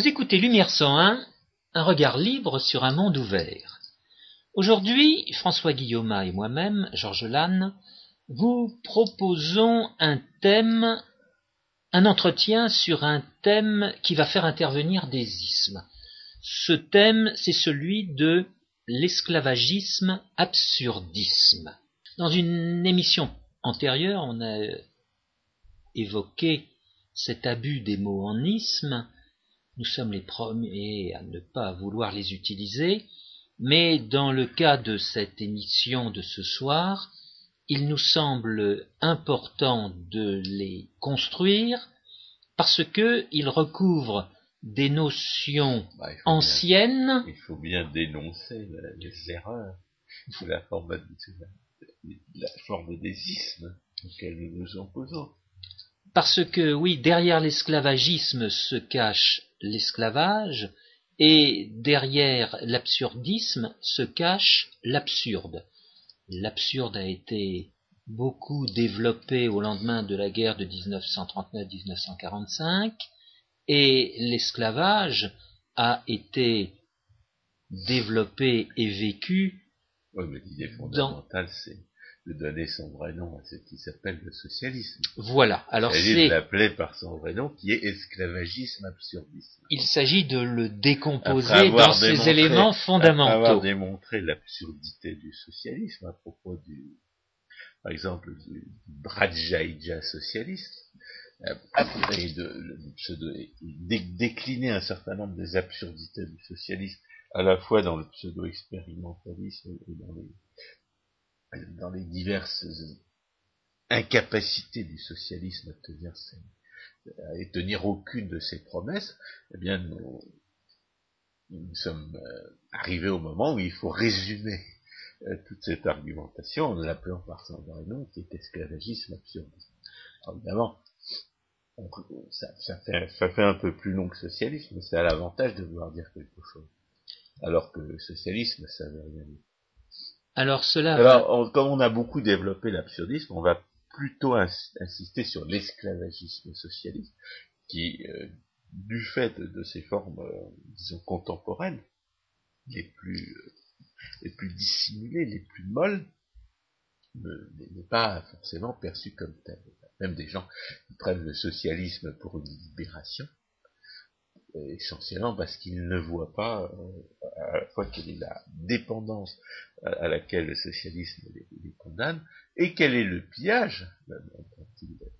Vous écoutez Lumière 101, un regard libre sur un monde ouvert. Aujourd'hui, François Guillaume et moi-même, Georges Lannes, vous proposons un thème, un entretien sur un thème qui va faire intervenir des ismes. Ce thème, c'est celui de l'esclavagisme absurdisme. Dans une émission antérieure, on a évoqué cet abus des mots en isme. Nous sommes les premiers à ne pas vouloir les utiliser, mais dans le cas de cette émission de ce soir, il nous semble important de les construire parce qu'ils recouvrent des notions Bah, anciennes. bien- il faut bien dénoncer les erreurs sous la forme, de- sous la, la forme des ismes auxquels nous nous opposons. Parce que oui, derrière l'esclavagisme se cache l'esclavage, et derrière l'absurdisme se cache l'absurde. L'absurde a été beaucoup développé au lendemain de la guerre de 1939-1945, et l'esclavage a été développé et vécu Oui, mais l'idée fondamentale, c'est de donner son vrai nom à ce qui s'appelle le socialisme. voilà. Alors Il s'agit de l'appeler par son vrai nom, qui est esclavagisme absurdisme. il s'agit de le décomposer Après dans ses éléments Après fondamentaux. avoir démontré l'absurdité du socialisme à propos du, par exemple, du Bradjaïdja socialiste, euh, et de, décliner un certain nombre des absurdités du socialisme, à la fois dans le pseudo-expérimentalisme et dans les, dans les diverses incapacités du socialisme à tenir ses, à tenir aucune de ses promesses, eh bien, nous, nous sommes euh, arrivés au moment où il faut résumer euh, toute cette argumentation en l'appelant par son vrai nom, qui est esclavagisme absurdiste. Alors, évidemment, ça, fait, ça fait un peu plus long que socialisme, mais ça a l'avantage de vouloir dire quelque chose. Alors que le socialisme, ça veut rien dire. Alors cela Alors, comme on a beaucoup développé l'absurdisme, on va plutôt ins- insister sur l'esclavagisme socialiste, qui, euh, du fait de, ses formes, euh, disons, contemporaines, les plus, euh, les plus dissimulées, les plus molles, ne- n'est pas forcément perçu comme tel. Même des gens qui prennent le socialisme pour une libération, essentiellement parce qu'ils ne voient pas euh, à la fois quelle est la dépendance à, à laquelle le socialisme les, condamne, et quel est le pillage euh, dont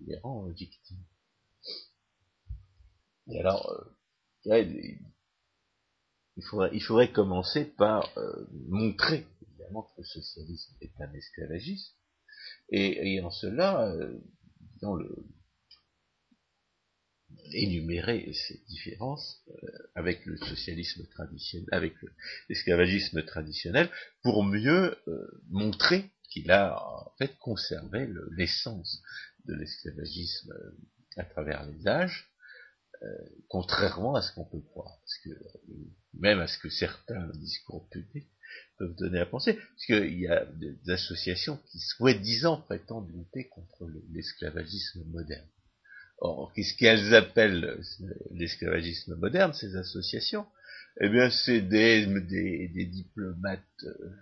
les rend victimes. Et alors, euh, ouais, il- faudrait, commencer par euh, montrer évidemment que le socialisme est un esclavagisme, et, et en cela, euh, le, énumérer ces différences euh, avec le socialisme traditionnel, avec le- l'esclavagisme traditionnel, pour mieux euh, montrer qu'il a en fait conservé le- l'essence de l'esclavagisme euh, à travers les âges, contrairement à ce qu'on peut croire, même à ce que certains discours publics peuvent donner à penser, parce qu'il y a des associations qui soi-disant prétendent lutter contre le- l'esclavagisme moderne. Or, qu'est-ce qu'elles appellent euh, l'esclavagisme moderne, ces associations? Eh bien, c'est des, diplomates euh,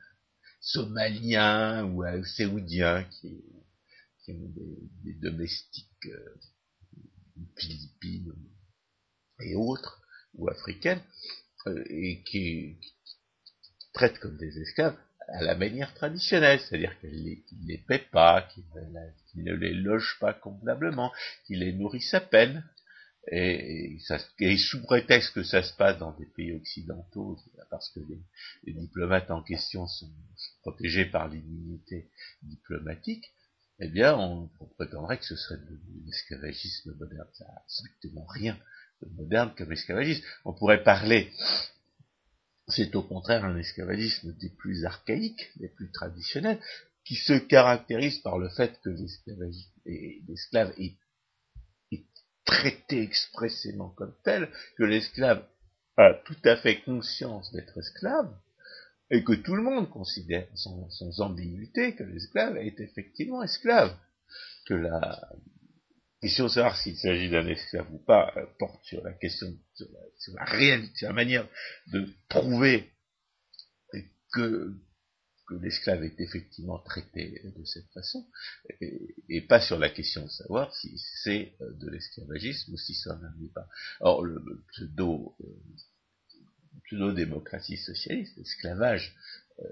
somaliens ou euh, séoudiens qui, ont des, domestiques philippines et autres, ou africaines, et qui traitent comme des esclaves à la manière traditionnelle, c'est-à-dire les, qu'ils les paient pas, qu'ils ne, ne les logent pas convenablement, qu'ils les nourrissent à peine, et, sous prétexte que ça se passe dans des pays occidentaux, parce que les, diplomates en question sont protégés par l'immunité diplomatique, eh bien, on, prétendrait que ce serait de, de l'esclavagisme moderne. Ça n'a strictement rien de moderne comme esclavagisme. On pourrait parler c'est au contraire un esclavagisme des plus archaïques, des plus traditionnels, qui se caractérise par le fait que l'esclave est, traité expressément comme tel, que l'esclave a tout à fait conscience d'être esclave, et que tout le monde considère sans, sans ambiguïté que l'esclave est effectivement esclave. Que la question de savoir s'il s'agit d'un esclave ou pas euh, porte sur la question de sur la, réalité, sur la manière de prouver que, l'esclave est effectivement traité de cette façon, et, pas sur la question de savoir si c'est euh, de l'esclavagisme ou si ça n'en est pas. Or, le, euh, pseudo-démocratie socialiste, l'esclavage euh,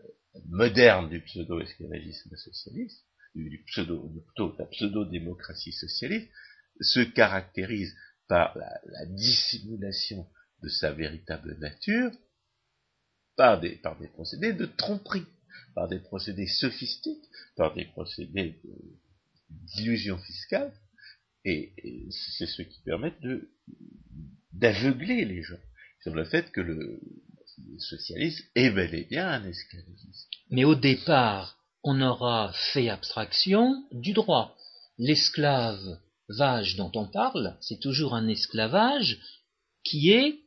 moderne du pseudo-esclavagisme socialiste, du pseudo, plutôt la pseudo-démocratie socialiste, se caractérise par la, dissimulation de sa véritable nature, par des, par des procédés de tromperie, par des procédés sophistiques, par des procédés d'illusion fiscale, et, c'est ce qui permet de d'aveugler les gens sur le fait que le, socialisme est bel et bien un esclavagisme. Mais au départ, on aura fait abstraction du droit. L'esclavage dont on parle, c'est toujours un esclavage qui est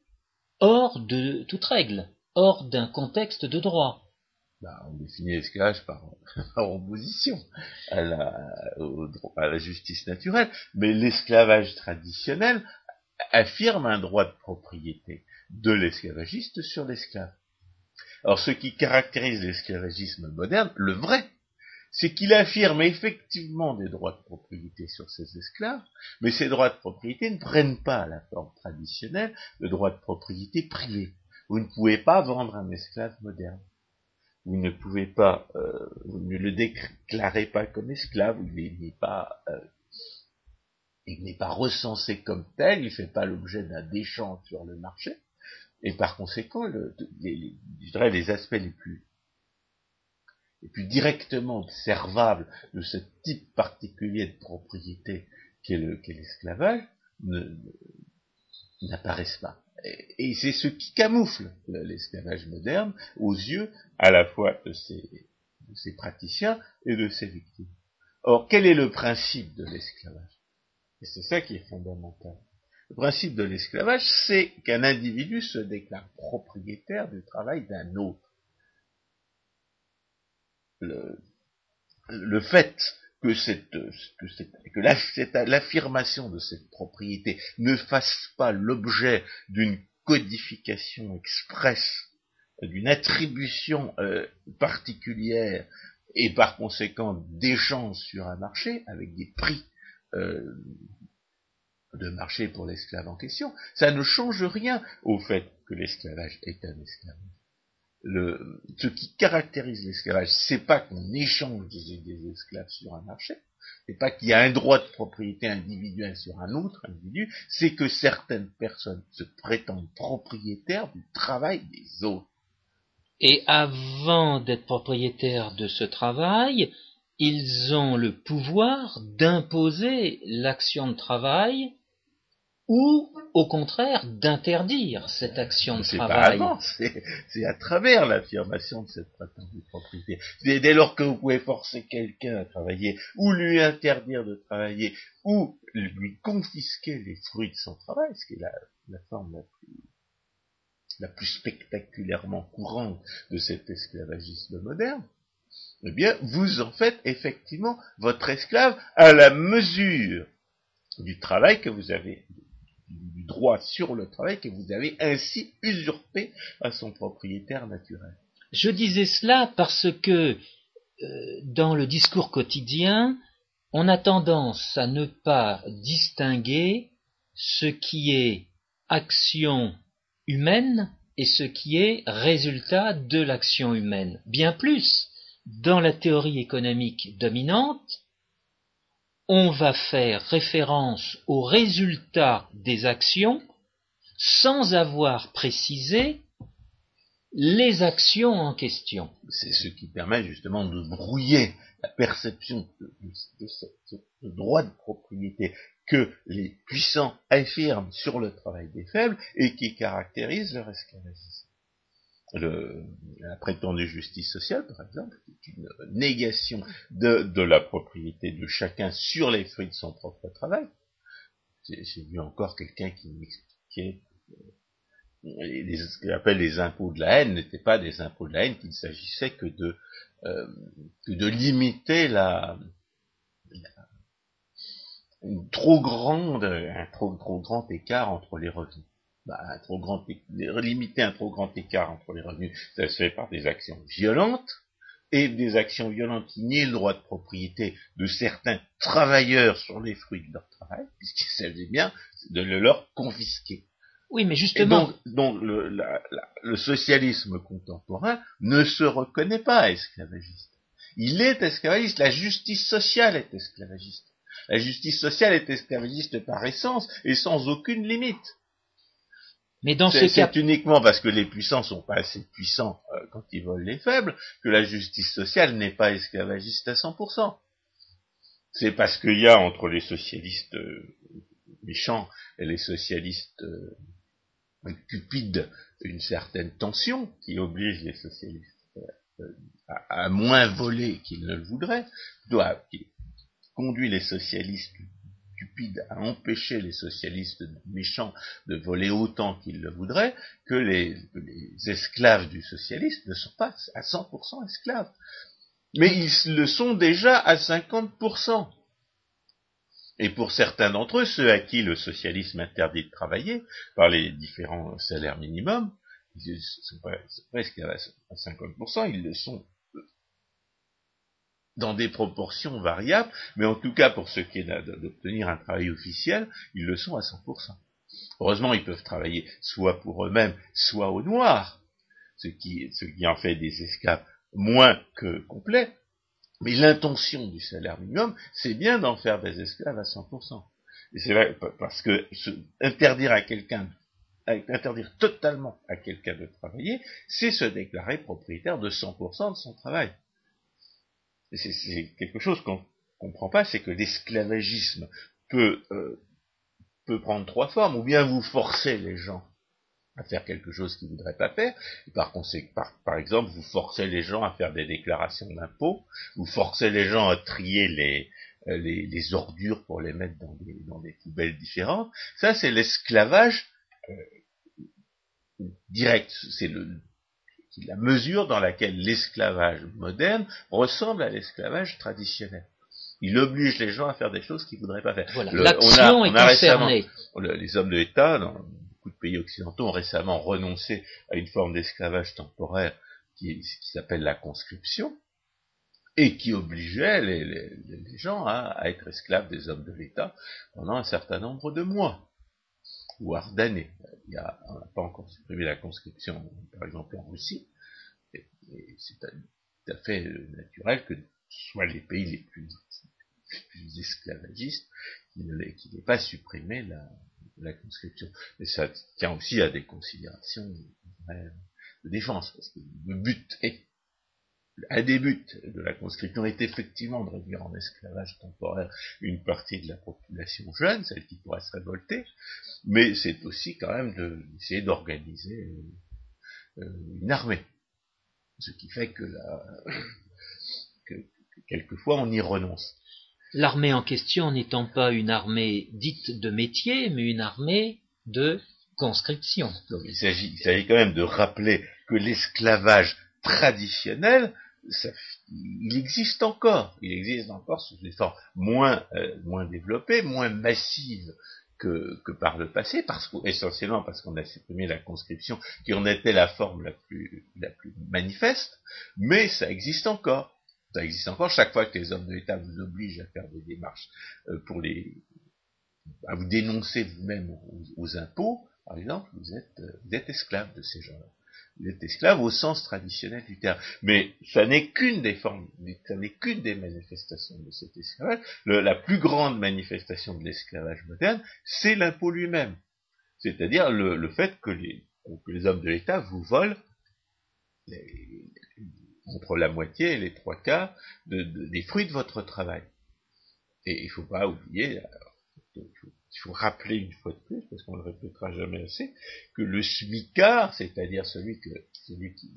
hors de toute règle, hors d'un contexte de droit. Bah, on définit l'esclavage par, opposition à la, à la justice naturelle, mais l'esclavage traditionnel affirme un droit de propriété de l'esclavagiste sur l'esclave. Alors ce qui caractérise l'esclavagisme moderne, le vrai, c'est qu'il affirme effectivement des droits de propriété sur ses esclaves, mais ces droits de propriété ne prennent pas la forme traditionnelle de droits de propriété privés. Vous ne pouvez pas vendre un esclave moderne. Vous ne pouvez pas, euh, vous ne le déclarez pas comme esclave, il n'est pas, euh, il n'est pas recensé comme tel, il ne fait pas l'objet d'un échange sur le marché. Et par conséquent, je dirais les aspects les plus, les plus directement observables de ce type particulier de propriété qu'est l'esclavage n'apparaissent pas. Et, c'est ce qui camoufle l'esclavage moderne aux yeux à la fois de ces, de ces praticiens et de ses victimes. Or, quel est le principe de l'esclavage? Et c'est ça qui est fondamental. Le principe de l'esclavage, c'est qu'un individu se déclare propriétaire du travail d'un autre. Le, fait que, cette, que, l'affirmation de cette propriété ne fasse pas l'objet d'une codification expresse, d'une attribution euh, particulière et par conséquent d'échanges sur un marché avec des prix euh, de marché pour l'esclave en question, ça ne change rien au fait que l'esclavage est un esclavage. Ce qui caractérise l'esclavage, c'est pas qu'on échange des, esclaves sur un marché, c'est pas qu'il y a un droit de propriété individuelle sur un autre individu, c'est que certaines personnes se prétendent propriétaires du travail des autres. Et avant d'être propriétaires de ce travail, ils ont le pouvoir d'imposer l'action de travail ou au contraire d'interdire cette action de travail. C'est à travers l'affirmation de cette prétendue propriété. Dès lors que vous pouvez forcer quelqu'un à travailler, ou lui interdire de travailler, ou lui confisquer les fruits de son travail, ce qui est la, forme la plus, la plus spectaculairement courante de cet esclavagisme moderne, eh bien, vous en faites effectivement votre esclave à la mesure du travail que vous avez droit sur le travail que vous avez ainsi usurpé à son propriétaire naturel. Je disais cela parce que euh, dans le discours quotidien, on a tendance à ne pas distinguer ce qui est action humaine et ce qui est résultat de l'action humaine. Bien plus, dans la théorie économique dominante, on va faire référence aux résultats des actions sans avoir précisé les actions en question. C'est ce qui permet justement de brouiller la perception de, ce droit de propriété que les puissants affirment sur le travail des faibles et qui caractérise leur esclavagisme le, la prétendue justice sociale, par exemple, est une négation de, la propriété de chacun sur les fruits de son propre travail. J'ai vu encore quelqu'un qui m'expliquait euh, ce qu'on appelle les impôts de la haine n'étaient pas des impôts de la haine, qu'il s'agissait que de euh, que de limiter la, une trop grande, un trop trop grand écart entre les revenus. Bah, un trop grand, limiter un trop grand écart entre les revenus, ça se fait par des actions violentes, et des actions violentes qui nient le droit de propriété de certains travailleurs sur les fruits de leur travail, puisqu'il s'agit bien de le leur confisquer. Oui, mais justement. donc, le, socialisme contemporain ne se reconnaît pas esclavagiste. Il est esclavagiste. La justice sociale est esclavagiste. La justice sociale est esclavagiste par essence et sans aucune limite. Mais dans ce cas, c'est uniquement parce que les puissants sont pas assez puissants euh, quand ils volent les faibles que la justice sociale n'est pas esclavagiste à 100%. C'est parce qu'il y a entre les socialistes euh, méchants et les socialistes euh, cupides une certaine tension qui oblige les socialistes à, moins voler qu'ils ne le voudraient, doit, qui conduit les socialistes stupide à empêcher les socialistes méchants de voler autant qu'ils le voudraient, que les, esclaves du socialisme ne sont pas à 100% esclaves. Mais ils le sont déjà à 50%. Et pour certains d'entre eux, ceux à qui le socialisme interdit de travailler par les différents salaires minimums, ils sont presque à 50%, ils le sont dans des proportions variables, mais en tout cas pour ce qui est d'obtenir un travail officiel, ils le sont à 100%. Heureusement, ils peuvent travailler soit pour eux-mêmes, soit au noir, ce qui, ce qui en fait des esclaves moins que complets, mais l'intention du salaire minimum, c'est bien d'en faire des esclaves à 100%. Et c'est vrai, parce que interdire à quelqu'un, interdire totalement à quelqu'un de travailler, c'est se déclarer propriétaire de 100% de son travail c'est quelque chose qu'on comprend pas, c'est que l'esclavagisme peut, euh, peut prendre trois formes, ou bien vous forcez les gens à faire quelque chose qu'ils ne voudraient pas faire, par, par, par exemple, vous forcez les gens à faire des déclarations d'impôts, vous forcez les gens à trier les, euh, les, les, ordures pour les mettre dans des, dans des poubelles différentes, ça c'est l'esclavage euh, direct, c'est le, la mesure dans laquelle l'esclavage moderne ressemble à l'esclavage traditionnel. Il oblige les gens à faire des choses qu'ils ne voudraient pas faire. Voilà, l'action est concernée. les hommes de l'État, dans beaucoup de pays occidentaux, ont récemment renoncé à une forme d'esclavage temporaire qui, s'appelle la conscription, et qui obligeait les, gens à, être esclaves des hommes de l'État pendant un certain nombre de mois voire d'années. On n'a pas encore supprimé la conscription, par exemple en Russie, et, c'est tout à fait naturel que soit les pays les plus, esclavagistes qui n'aient pas supprimé la, conscription. Mais ça tient aussi à des considérations de défense, parce que le but est un des buts de la conscription est effectivement de réduire en esclavage temporaire une partie de la population jeune, celle qui pourrait se révolter, mais c'est aussi quand même d'essayer d'organiser euh, une armée. Ce qui fait que, que, quelquefois on y renonce. L'armée en question n'étant pas une armée dite de métier, mais une armée de conscription. Donc il s'agit quand même de rappeler que l'esclavage traditionnel il existe encore, il existe encore sous des formes moins, euh, moins développées, moins massives que, par le passé, parce essentiellement parce qu'on a supprimé la conscription qui en était la forme la plus, manifeste, mais ça existe encore. Ça existe encore chaque fois que les hommes de l'État vous obligent à faire des démarches euh, pour les, à vous dénoncer vous-même aux, aux, impôts, par exemple, vous êtes, euh, vous êtes esclave de ces gens-là il au sens traditionnel du terme. Mais ça n'est qu'une des formes, ça n'est qu'une des manifestations de cet esclavage. la plus grande manifestation de l'esclavage moderne, c'est l'impôt lui-même. C'est-à-dire le, fait que les, hommes de l'État vous volent entre la moitié et les trois quarts des fruits de votre travail. Et il ne faut pas oublier, il faut rappeler une fois de plus, parce qu'on ne le répétera jamais assez, que le smicard, c'est-à-dire celui, que, celui qui,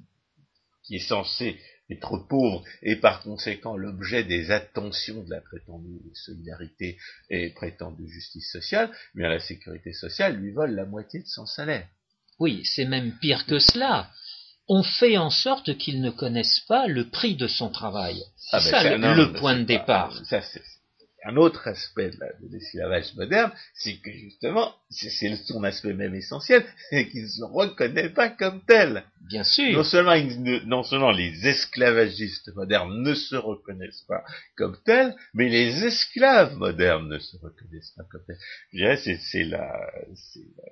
qui, est censé être pauvre et par conséquent l'objet des attentions de la prétendue solidarité et prétendue justice sociale, mais à la sécurité sociale lui vole la moitié de son salaire. Oui, c'est même pire que cela. On fait en sorte qu'il ne connaisse pas le prix de son travail. C'est ah ben ça le, point de départ. Ça, un autre aspect de l'esclavage moderne, c'est que justement, c'est son aspect même essentiel, c'est qu'il ne se reconnaît pas comme tel. Bien sûr. Non seulement, non seulement les esclavagistes modernes ne se reconnaissent pas comme tels, mais les esclaves modernes ne se reconnaissent pas comme tels. Je dirais, c'est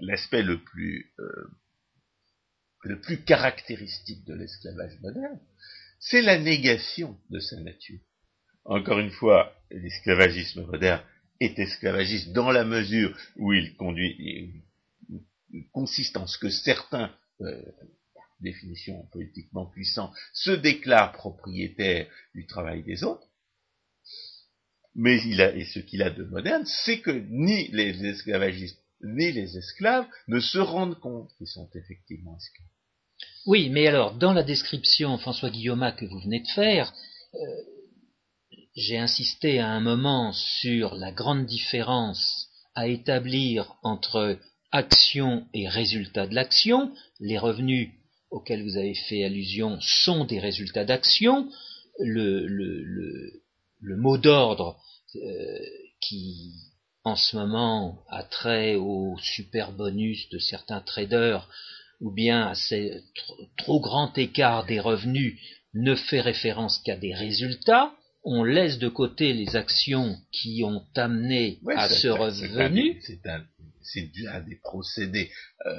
l'aspect le plus euh, le plus caractéristique de l'esclavage moderne, c'est la négation de sa nature. Encore une fois, l'esclavagisme moderne est esclavagiste dans la mesure où il conduit, consiste en ce que certains, euh, définition politiquement puissants, se déclarent propriétaires du travail des autres. Mais il a, et ce qu'il a de moderne, c'est que ni les esclavagistes ni les esclaves ne se rendent compte qu'ils sont effectivement esclaves. Oui, mais alors, dans la description, François Guillaume, que vous venez de faire, euh, j'ai insisté à un moment sur la grande différence à établir entre action et résultat de l'action. Les revenus auxquels vous avez fait allusion sont des résultats d'action. Le, mot d'ordre euh, qui, en ce moment, a trait au super bonus de certains traders, ou bien à ce trop grand écart des revenus, ne fait référence qu'à des résultats, on laisse de côté les actions qui ont amené à ce revenu. C'est un, des procédés euh,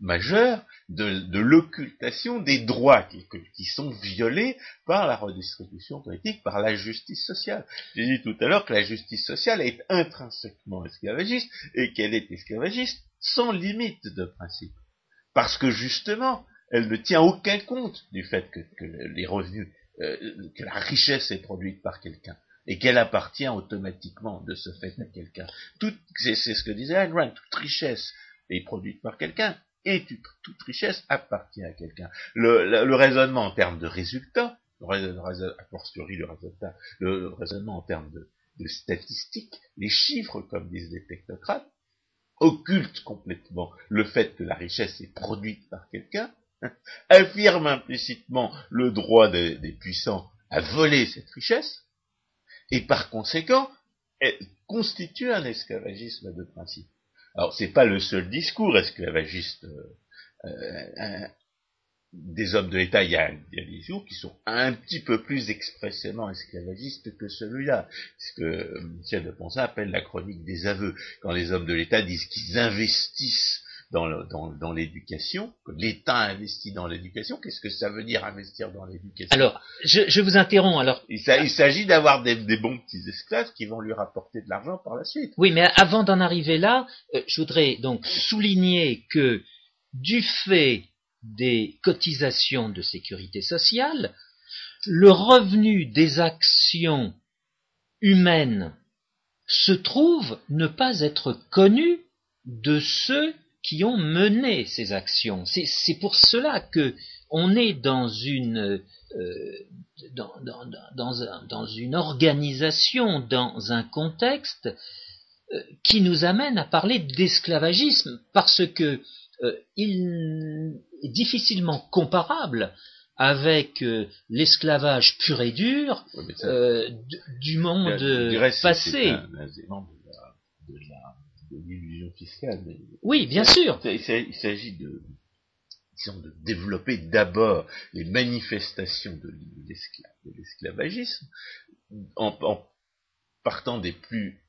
majeurs de, l'occultation des droits qui, sont violés par la redistribution politique, par la justice sociale. J'ai dit tout à l'heure que la justice sociale est intrinsèquement esclavagiste et qu'elle est esclavagiste sans limite de principe. Parce que justement, elle ne tient aucun compte du fait que les revenus euh, que la richesse est produite par quelqu'un et qu'elle appartient automatiquement de ce fait à quelqu'un. C'est ce que disait Ayn Rand, toute richesse est produite par quelqu'un et toute, richesse appartient à quelqu'un. Le, raisonnement en termes de résultats, le raisonnement, le résultat, le raisonnement en termes de, de statistiques, les chiffres, comme disent les technocrates, occultent complètement le fait que la richesse est produite par quelqu'un affirme implicitement le droit des, puissants à voler cette richesse, et par conséquent, constitue un esclavagisme de principe. Alors, c'est pas le seul discours esclavagiste euh, euh, des hommes de l'État. Il y, a, des discours qui sont un petit peu plus expressément esclavagistes que celui-là. Ce que Michel de Ponsat appelle la chronique des aveux. Quand les hommes de l'État disent qu'ils investissent dans, l'éducation, que l'État investit dans l'éducation. Qu'est-ce que ça veut dire investir dans l'éducation? Alors, je, vous interromps. Alors, il, s'agit d'avoir des, bons petits esclaves qui vont lui rapporter de l'argent par la suite. Oui, mais avant d'en arriver là, euh, je voudrais donc souligner que du fait des cotisations de sécurité sociale, le revenu des actions humaines se trouve ne pas être connu de ceux qui ont mené ces actions. C'est pour cela que on est dans une euh, dans, dans, une organisation, dans un contexte euh, qui nous amène à parler d'esclavagisme, parce que euh, il est difficilement comparable avec l'esclavage pur et dur du monde passé l'illusion fiscale. oui, bien sûr. Il s'agit de, de développer d'abord les manifestations de l'esclavagisme en, partant des plus,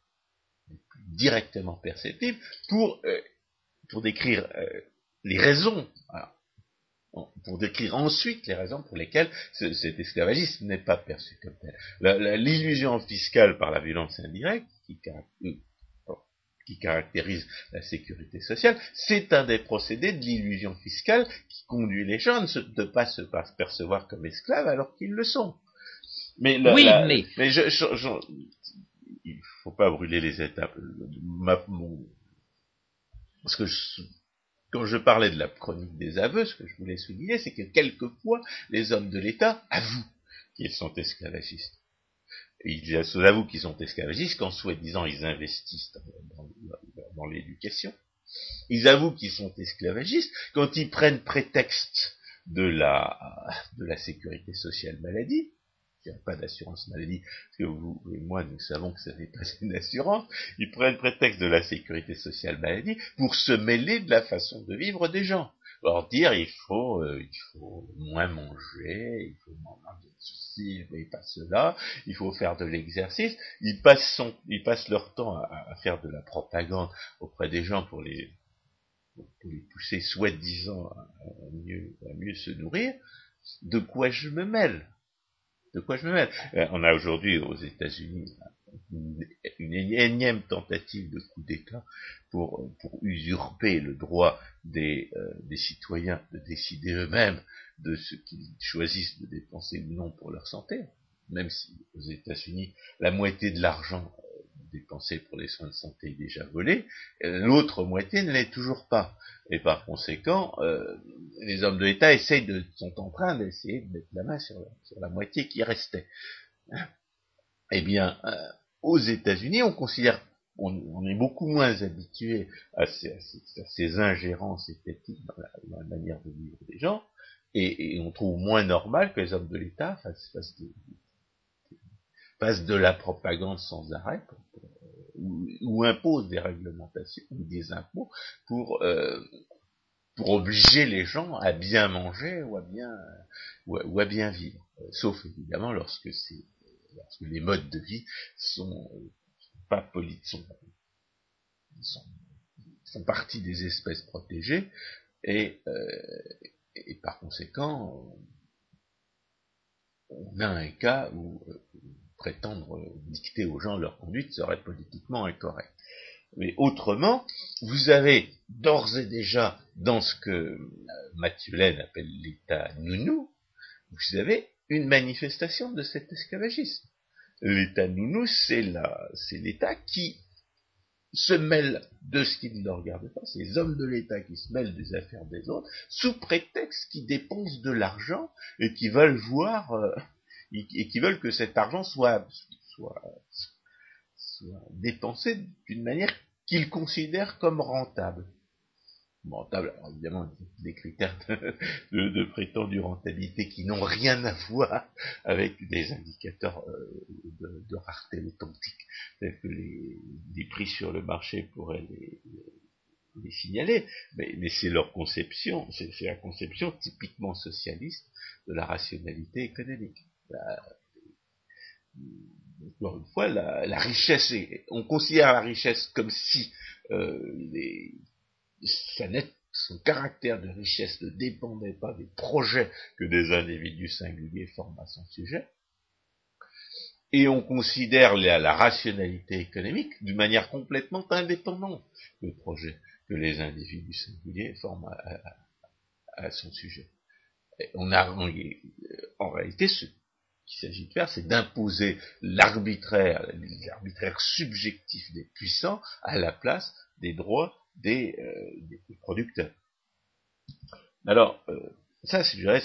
directement perceptibles pour, euh, pour décrire euh, les raisons, pour décrire ensuite les raisons pour lesquelles cet esclavagisme n'est pas perçu comme tel. L'illusion fiscale par la violence indirecte, qui, qui caractérise la sécurité sociale, c'est un des procédés de l'illusion fiscale qui conduit les gens à ne pas se percevoir comme esclaves alors qu'ils le sont. Mais oui, mais... mais je, je, il faut pas brûler les étapes. parce que quand je parlais de la chronique des aveux, ce que je voulais souligner, c'est que quelquefois, les hommes de l'État avouent qu'ils sont esclavagistes ils avouent qu'ils sont esclavagistes quand, soi-disant, ils investissent dans, l'éducation. Ils avouent qu'ils sont esclavagistes quand ils prennent prétexte de la, sécurité sociale maladie pas d'assurance maladie, parce que vous et moi, nous savons que ça n'est pas une assurance, ils prennent prétexte de la sécurité sociale maladie pour se mêler de la façon de vivre des gens. Leur dire, il faut, euh, il faut moins manger, il faut manger ceci, mais pas cela, il faut faire de l'exercice. Ils passent, son, ils passent leur temps à, à faire de la propagande auprès des gens pour les, pour les pousser soi-disant à, mieux, à mieux se nourrir, de quoi je me mêle? De quoi je me mêle? Euh, On a aujourd'hui aux États-Unis une, énième tentative de coup d'État pour, usurper le droit des, euh, des citoyens de décider eux-mêmes de ce qu'ils choisissent de dépenser ou non pour leur santé, même si aux États-Unis la moitié de l'argent dépensé pour les soins de santé est déjà volé, l'autre moitié ne l'est toujours pas. Et par conséquent, euh, les hommes de l'État essayent de, sont en train d'essayer de mettre la main sur la, moitié qui restait. Eh bien, euh, aux États-Unis, on considère, on, est beaucoup moins habitué à ces, ingérences esthétiques dans la, dans la, manière de vivre des gens, et, on trouve moins normal que les hommes de l'État fassent, fassent, de, la propagande sans arrêt ou, ou, imposent des réglementations ou des impôts pour euh, pour obliger les gens à bien manger ou à bien ou à, bien vivre, sauf évidemment lorsque c'est lorsque les modes de vie sont pas politiques, sont, sont, partie des espèces protégées et, euh, et par conséquent on a un cas où prétendre dicter aux gens leur conduite serait politiquement incorrect. Mais autrement, vous avez d'ores et déjà, dans ce que Mathieu Laine appelle l'état nounou, vous avez une manifestation de cet esclavagisme. L'état nounou, c'est l'état qui se mêle de ce qui ne regarde pas, c'est les hommes de l'État qui se mêlent des affaires des autres, sous prétexte qu'ils dépensent de l'argent et qui veulent voir euh, et qui veulent que cet argent soit dépensé d'une manière qu'ils considèrent comme rentable. Rentable, alors évidemment, des critères de, prétendue rentabilité qui n'ont rien à voir avec des indicateurs euh, de, de, rareté authentique, tels que les, prix sur le marché pourraient les, signaler, mais, c'est leur conception, c'est la conception typiquement socialiste de la rationalité économique. Encore une fois, la, richesse, on considère la richesse comme si euh, les, son caractère de richesse ne dépendait pas des projets que des individus singuliers forment à son sujet, et on considère la, rationalité économique d'une manière complètement indépendante des projets que les individus singuliers forment à, son sujet. Et on a en réalité ce qu'il s'agit de faire, c'est d'imposer l'arbitraire, l'arbitraire subjectif des puissants à la place des droits des, euh, des producteurs. Alors, euh, ça, je dirais,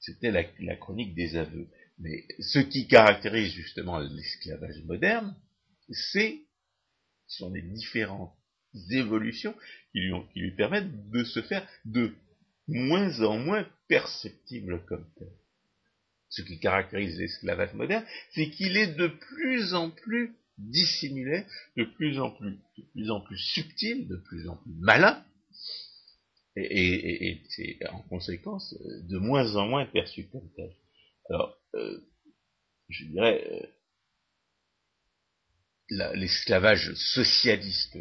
c'était la, chronique des aveux. Mais ce qui caractérise justement l'esclavage moderne, c'est sont les différentes évolutions qui lui, qui lui permettent de se faire de moins en moins perceptible comme tel ce qui caractérise l'esclavage moderne, c'est qu'il est de plus en plus dissimulé, de plus en plus, de plus en plus subtil, de plus en plus malin, et, et, en conséquence de moins en moins perçu comme tel. Alors, euh, je dirais, euh, l'esclavage socialiste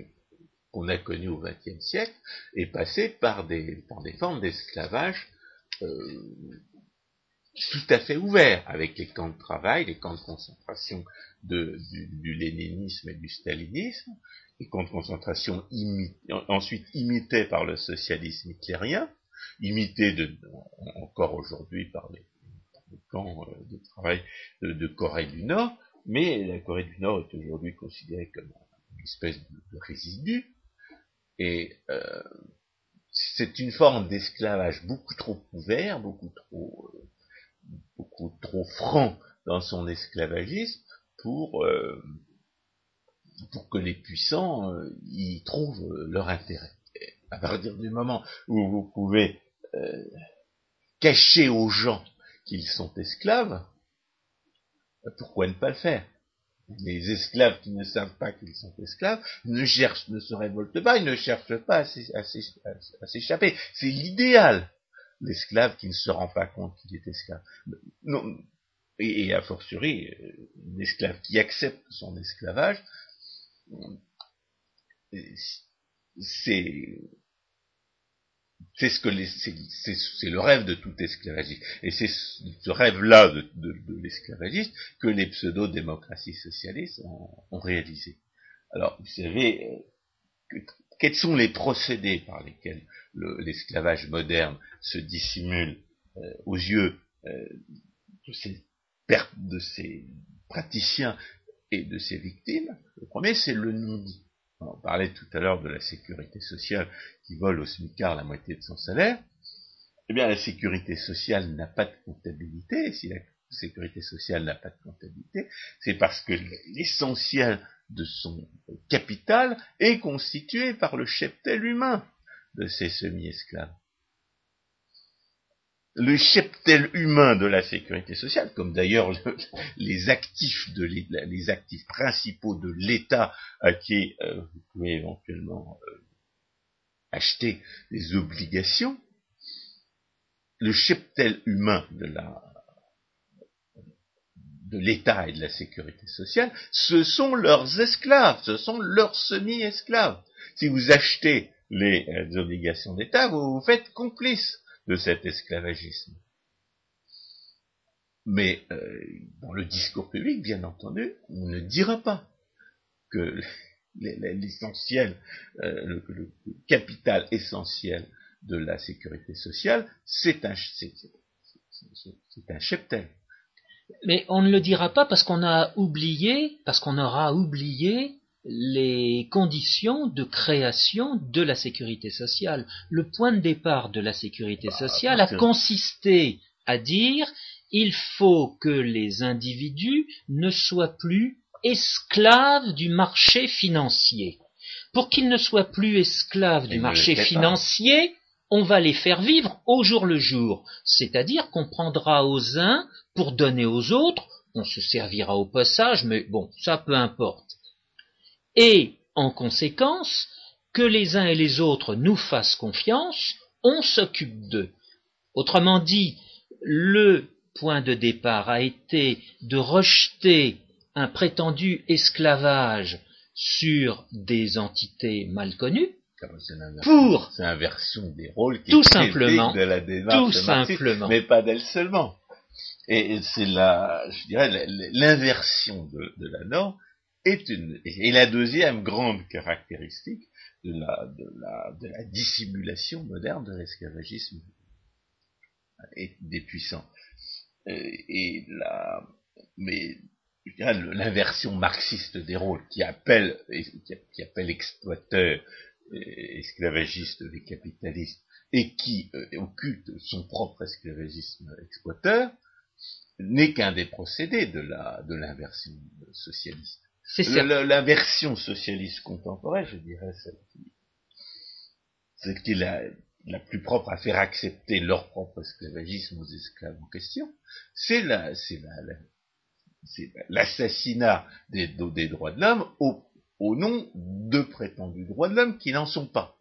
qu'on a connu au XXe siècle est passé par des, formes d'esclavage euh, tout à fait ouvert avec les camps de travail, les camps de concentration du, du, léninisme et du stalinisme, les camps de concentration ensuite imités par le socialisme hitlérien, imités encore aujourd'hui par les, camps euh, de travail de, de, Corée du Nord, mais la Corée du Nord est aujourd'hui considérée comme une espèce de, résidu, et euh, c'est une forme d'esclavage beaucoup trop ouvert, beaucoup trop euh, beaucoup trop franc dans son esclavagisme pour, euh, pour que les puissants euh, y trouvent leur intérêt. À partir du moment où vous pouvez euh, cacher aux gens qu'ils sont esclaves, pourquoi ne pas le faire? Les esclaves qui ne savent pas qu'ils sont esclaves ne cherchent, ne se révoltent pas, ils ne cherchent pas à s'échapper. C'est l'idéal. L'esclave qui ne se rend pas compte qu'il est esclave. Non, et, et a fortiori, l'esclave qui accepte son esclavage, c'est c'est ce que c'est le rêve de tout esclavagiste. Et c'est ce rêve-là de, l'esclavagiste que les pseudo-démocraties socialistes ont, réalisé. Alors, vous savez, euh, quels sont les procédés par lesquels l'esclavage moderne se dissimule euh, aux yeux euh, de, ces, de ces praticiens et de ses victimes? Le premier, c'est le non-dit. On parlait tout à l'heure de la sécurité sociale qui vole au SMICAR la moitié de son salaire. Eh bien, la sécurité sociale n'a pas de comptabilité. Sécurité sociale n'a pas de comptabilité, c'est parce que l'essentiel de son capital est constitué par le cheptel humain de ces semi-esclaves. Le cheptel humain de la sécurité sociale, comme d'ailleurs les actifs principaux de l'État à qui euh, vous pouvez éventuellement euh, acheter des obligations, le cheptel humain de la de l'État et de la sécurité sociale, ce sont leurs esclaves, ce sont leurs semi-esclaves. Si vous achetez les, euh, obligations d'État, vous vous faites complice de cet esclavagisme. Mais euh, dans le discours public, bien entendu, on ne dira pas que l'essentiel, euh, le, capital essentiel de la sécurité sociale, c'est un, un cheptel. Mais on ne le dira pas parce qu'on a oublié, parce qu'on aura oublié les conditions de création de la sécurité sociale. Le point de départ de la sécurité bah, sociale a consisté à dire il faut que les individus ne soient plus esclaves du marché financier. Pour qu'ils ne soient plus esclaves du marché financier, on va les faire vivre au jour le jour, c'est-à-dire qu'on prendra aux uns pour donner aux autres, on se servira au passage, mais bon, ça peu importe et, en conséquence, que les uns et les autres nous fassent confiance, on s'occupe d'eux. Autrement dit, le point de départ a été de rejeter un prétendu esclavage sur des entités mal connues, pour c'est inversion des rôles qui tout simplement, de la démarche tout simplement, mais pas d'elle seulement. Et c'est la, je dirais, l'inversion de, de, la norme est une, et la deuxième grande caractéristique de la, de la, de la dissimulation moderne de l'esclavagisme et des puissants. Et la, mais l'inversion marxiste des rôles qui appelle, qui appelle exploiteur, esclavagiste les capitalistes, et qui euh, occulte son propre esclavagisme exploiteur, n'est qu'un des procédés de la de l'inversion socialiste. La, version socialiste contemporaine, je dirais, celle qui, est la, plus propre à faire accepter leur propre esclavagisme aux esclaves en question, c'est l'assassinat des, des, droits de l'homme au, au nom de prétendus droits de l'homme qui n'en sont pas.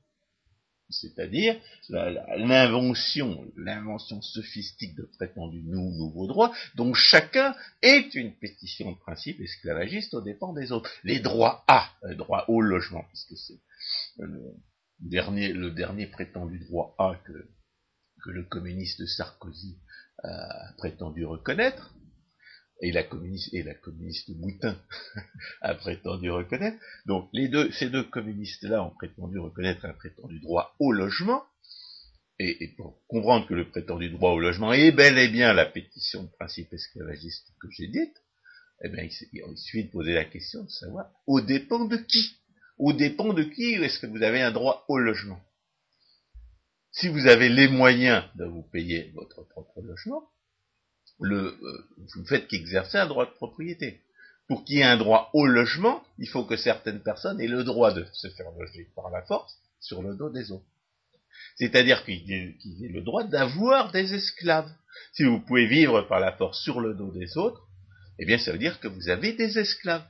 C'est-à-dire l'invention, l'invention sophistique de prétendus nouveaux droits, dont chacun est une pétition de principe esclavagiste aux dépens des autres. Les droits A, le droit au logement, puisque c'est le dernier, le dernier prétendu droit A que, que le communiste Sarkozy a prétendu reconnaître, et la communiste, et la communiste Moutin a prétendu reconnaître. Donc les deux, ces deux communistes-là ont prétendu reconnaître un prétendu droit au logement, et, pour comprendre que le prétendu droit au logement est bel et bien la pétition de principe esclavagiste que j'ai dite, eh bien, il, suffit de poser la question de savoir au dépend de qui? Au dépend de qui est-ce que vous avez un droit au logement? Si vous avez les moyens de vous payer votre propre logement, le, euh, vous faites qu'exercer un droit de propriété. Pour qu'il y ait un droit au logement, il faut que certaines personnes aient le droit de se faire loger par la force sur le dos des autres. C'est-à-dire qu'ils aient le droit d'avoir des esclaves. Si vous pouvez vivre par la force sur le dos des autres, eh bien ça veut dire que vous avez des esclaves.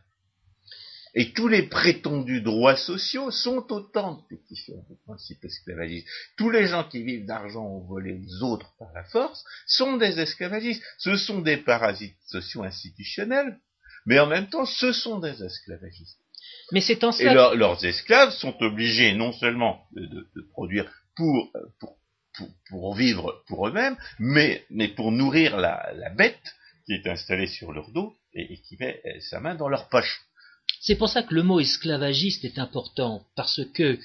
Et tous les prétendus droits sociaux sont autant de pétitions du principe esclavagiste. Tous les gens qui vivent d'argent ou volé aux autres par la force sont des esclavagistes. Ce sont des parasites sociaux institutionnels, mais en même temps, ce sont des esclavagistes. Mais c'est en Et leurs esclaves sont obligés non seulement de, produire pour, pour, pour, vivre pour eux-mêmes, mais, mais pour nourrir la, la, bête qui est installée sur leur dos et qui met sa main dans leur poche. C'est pour ça que le mot esclavagiste est important, parce que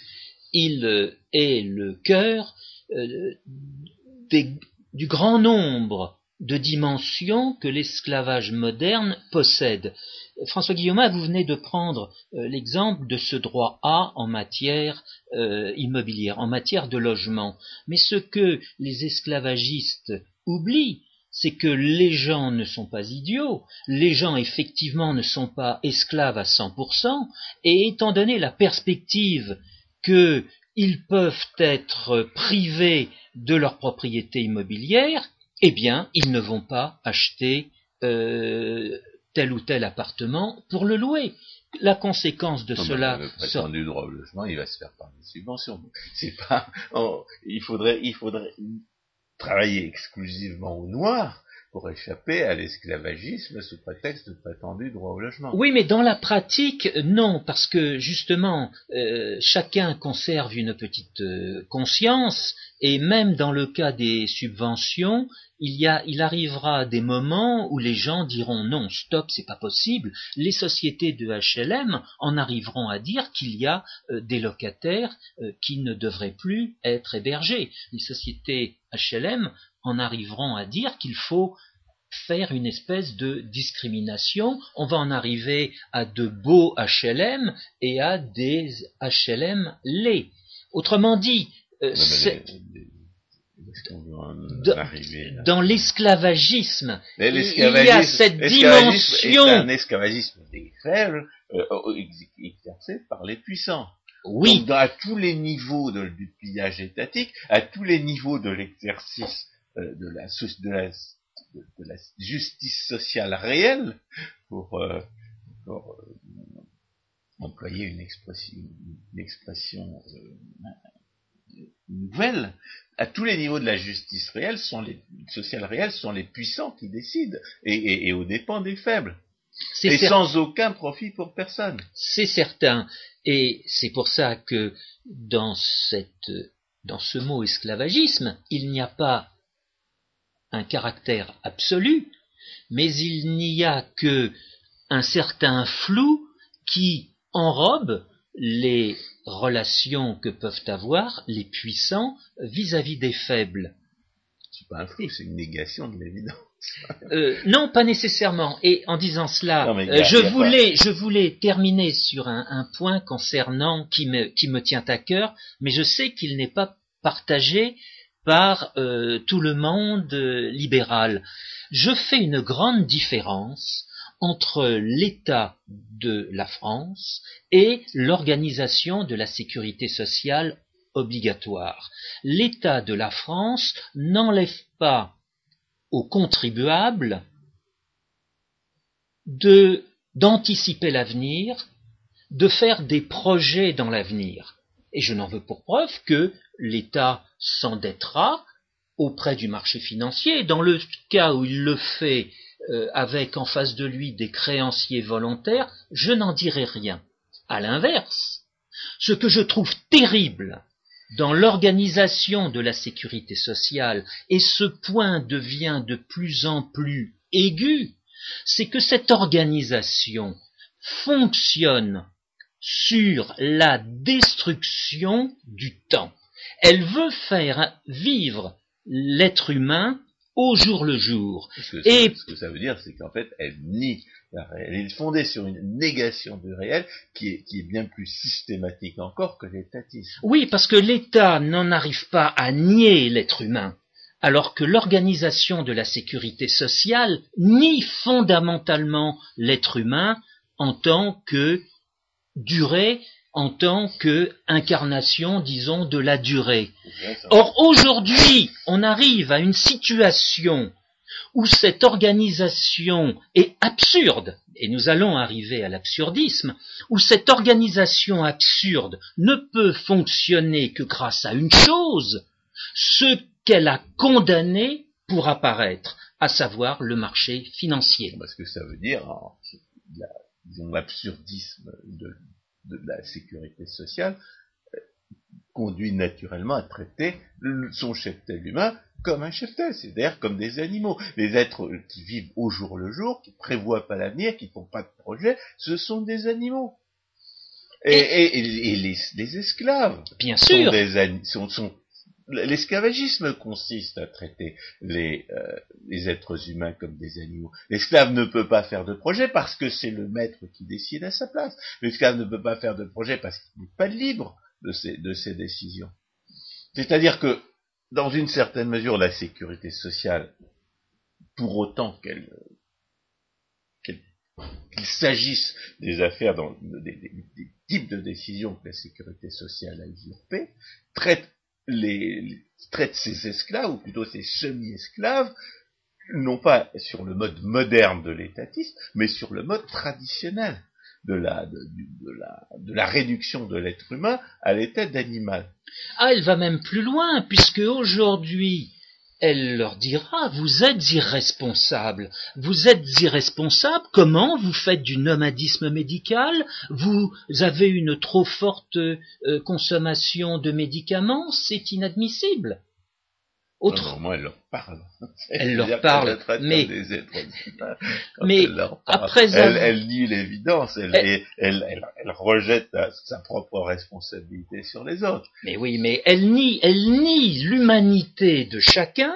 il euh, est le cœur euh, du grand nombre de dimensions que l'esclavage moderne possède. François Guillaume, vous venez de prendre euh, l'exemple de ce droit A en matière immobilière, en matière de logement. Mais ce que les esclavagistes oublient, c'est que les gens ne sont pas idiots, les gens effectivement ne sont pas esclaves à 100%, et étant donné la perspective qu'ils peuvent être privés de leur propriété immobilière, eh bien, ils ne vont pas acheter euh, tel ou tel appartement pour le louer. La conséquence de cela. Le prétendu droit au logement, il va se faire par des subventions. C'est pas. Oh, il faudrait, il faudrait travailler exclusivement au noir pour échapper à l'esclavagisme sous prétexte de prétendu droit au logement. Oui, mais dans la pratique, non, parce que justement, euh, chacun conserve une petite euh, conscience, et même dans le cas des subventions, il, y a, il arrivera des moments où les gens diront non, stop, c'est pas possible. Les sociétés de HLM en arriveront à dire qu'il y a euh, des locataires qui ne devraient plus être hébergés. Les sociétés HLM en arriveront à dire qu'il faut faire une espèce de discrimination. On va en arriver à de beaux HLM et à des HLM laids. Autrement dit, euh, dans l'esclavagisme, il y a cette dimension. un esclavagisme des faibles euh, exercé par les puissants. Oui. à tous les niveaux du pillage étatique, à tous les niveaux de l'exercice euh, de, la, de, la, justice sociale réelle, pour, euh, pour euh, employer une expression, une expression nouvelle, à tous les niveaux de la justice réelle, sont les, sociale réelle, sont les puissants qui décident, et, et, et aux dépens des faibles. Et sans aucun profit pour personne. C'est certain. Et c'est pour ça que dans, cette, dans ce mot esclavagisme, il n'y a pas un caractère absolu, mais il n'y a que un certain flou qui enrobe les relations que peuvent avoir les puissants vis-à-vis des faibles. C'est pas un flou, c'est une négation de l'évidence. Euh, non, pas nécessairement. Et en disant cela, euh, je, voulais, je voulais terminer sur un, point concernant qui me, qui me tient à cœur, mais je sais qu'il n'est pas partagé par euh, tout le monde euh, libéral. Je fais une grande différence entre l'État de la France et l'organisation de la sécurité sociale obligatoire. L'État de la France n'enlève pas aux contribuables de d'anticiper l'avenir, de faire des projets dans l'avenir. Et je n'en veux pour preuve que l'État s'endettera auprès du marché financier. Dans le cas où il le fait euh, avec en face de lui des créanciers volontaires, je n'en dirai rien. À l'inverse, ce que je trouve terrible dans l'organisation de la sécurité sociale, et ce point devient de plus en plus aigu, c'est que cette organisation fonctionne sur la destruction du temps. Elle veut faire vivre l'être humain au jour le jour. et ce que ça veut dire, c'est qu'en fait, elle nie la Elle est fondée sur une négation du réel qui est, qui est bien plus systématique encore que l'étatisme. Oui, parce que l'État n'en arrive pas à nier l'être humain, alors que l'organisation de la sécurité sociale nie fondamentalement l'être humain en tant que durée en tant que incarnation, disons, de la durée. Or, aujourd'hui, on arrive à une situation où cette organisation est absurde, et nous allons arriver à l'absurdisme, où cette organisation absurde ne peut fonctionner que grâce à une chose, ce qu'elle a condamné pour apparaître, à savoir le marché financier. Parce que ça veut dire, l'absurdisme de, de, la sécurité sociale euh, conduit naturellement à traiter son cheptel humain comme un cheptel, c'est-à-dire comme des animaux. Les êtres qui vivent au jour le jour, qui prévoient pas l'avenir, qui font pas de projet, ce sont des animaux. Et, les, esclaves bien sûr. sont, sont, L'esclavagisme consiste à traiter les, euh, les, êtres humains comme des animaux. L'esclave ne peut pas faire de projet parce que c'est le maître qui décide à sa place. L'esclave ne peut pas faire de projet parce qu'il n'est pas libre de ses, de ses décisions. C'est-à-dire que, dans une certaine mesure, la sécurité sociale, pour autant qu'elle qu'il s'agisse des affaires, dans, des, des, types de décisions que la sécurité sociale a usurpées, traite les, traite ses esclaves, ou plutôt ses semi-esclaves, non pas sur le mode moderne de l'étatisme, mais sur le mode traditionnel de la, de, la, de la réduction de l'être humain à l'état d'animal. Ah, elle va même plus loin, puisque aujourd'hui, elle leur dira, vous êtes irresponsables. Vous êtes irresponsables. Comment vous faites du nomadisme médical? Vous avez une trop forte euh, consommation de médicaments C'est inadmissible. Autrement, elle leur parle. Elle leur parle, mais, mais elle leur après elle, elle, nie l'évidence, elle, elle, elle, rejette sa propre responsabilité sur les autres. Mais oui, mais elle nie, elle nie l'humanité de chacun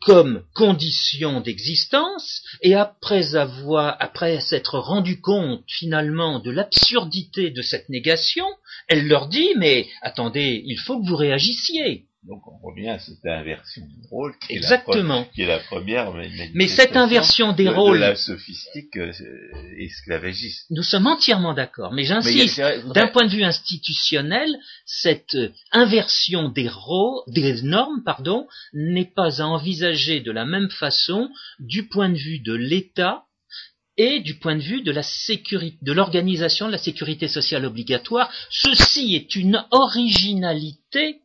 comme condition d'existence, et après avoir, après s'être rendu compte finalement de l'absurdité de cette négation, elle leur dit, mais attendez, il faut que vous réagissiez. Donc on revient à cette inversion des rôles qui, Exactement. Est, la, qui est la première. Mais cette inversion des rôles. De la sophistique euh, esclavagiste. Nous sommes entièrement d'accord. Mais j'insiste, d'un point de vue institutionnel, cette euh, inversion des rôles, des normes, pardon, n'est pas à envisager de la même façon du point de vue de l'État et du point de vue de la sécurité, de l'organisation de la sécurité sociale obligatoire. Ceci est une originalité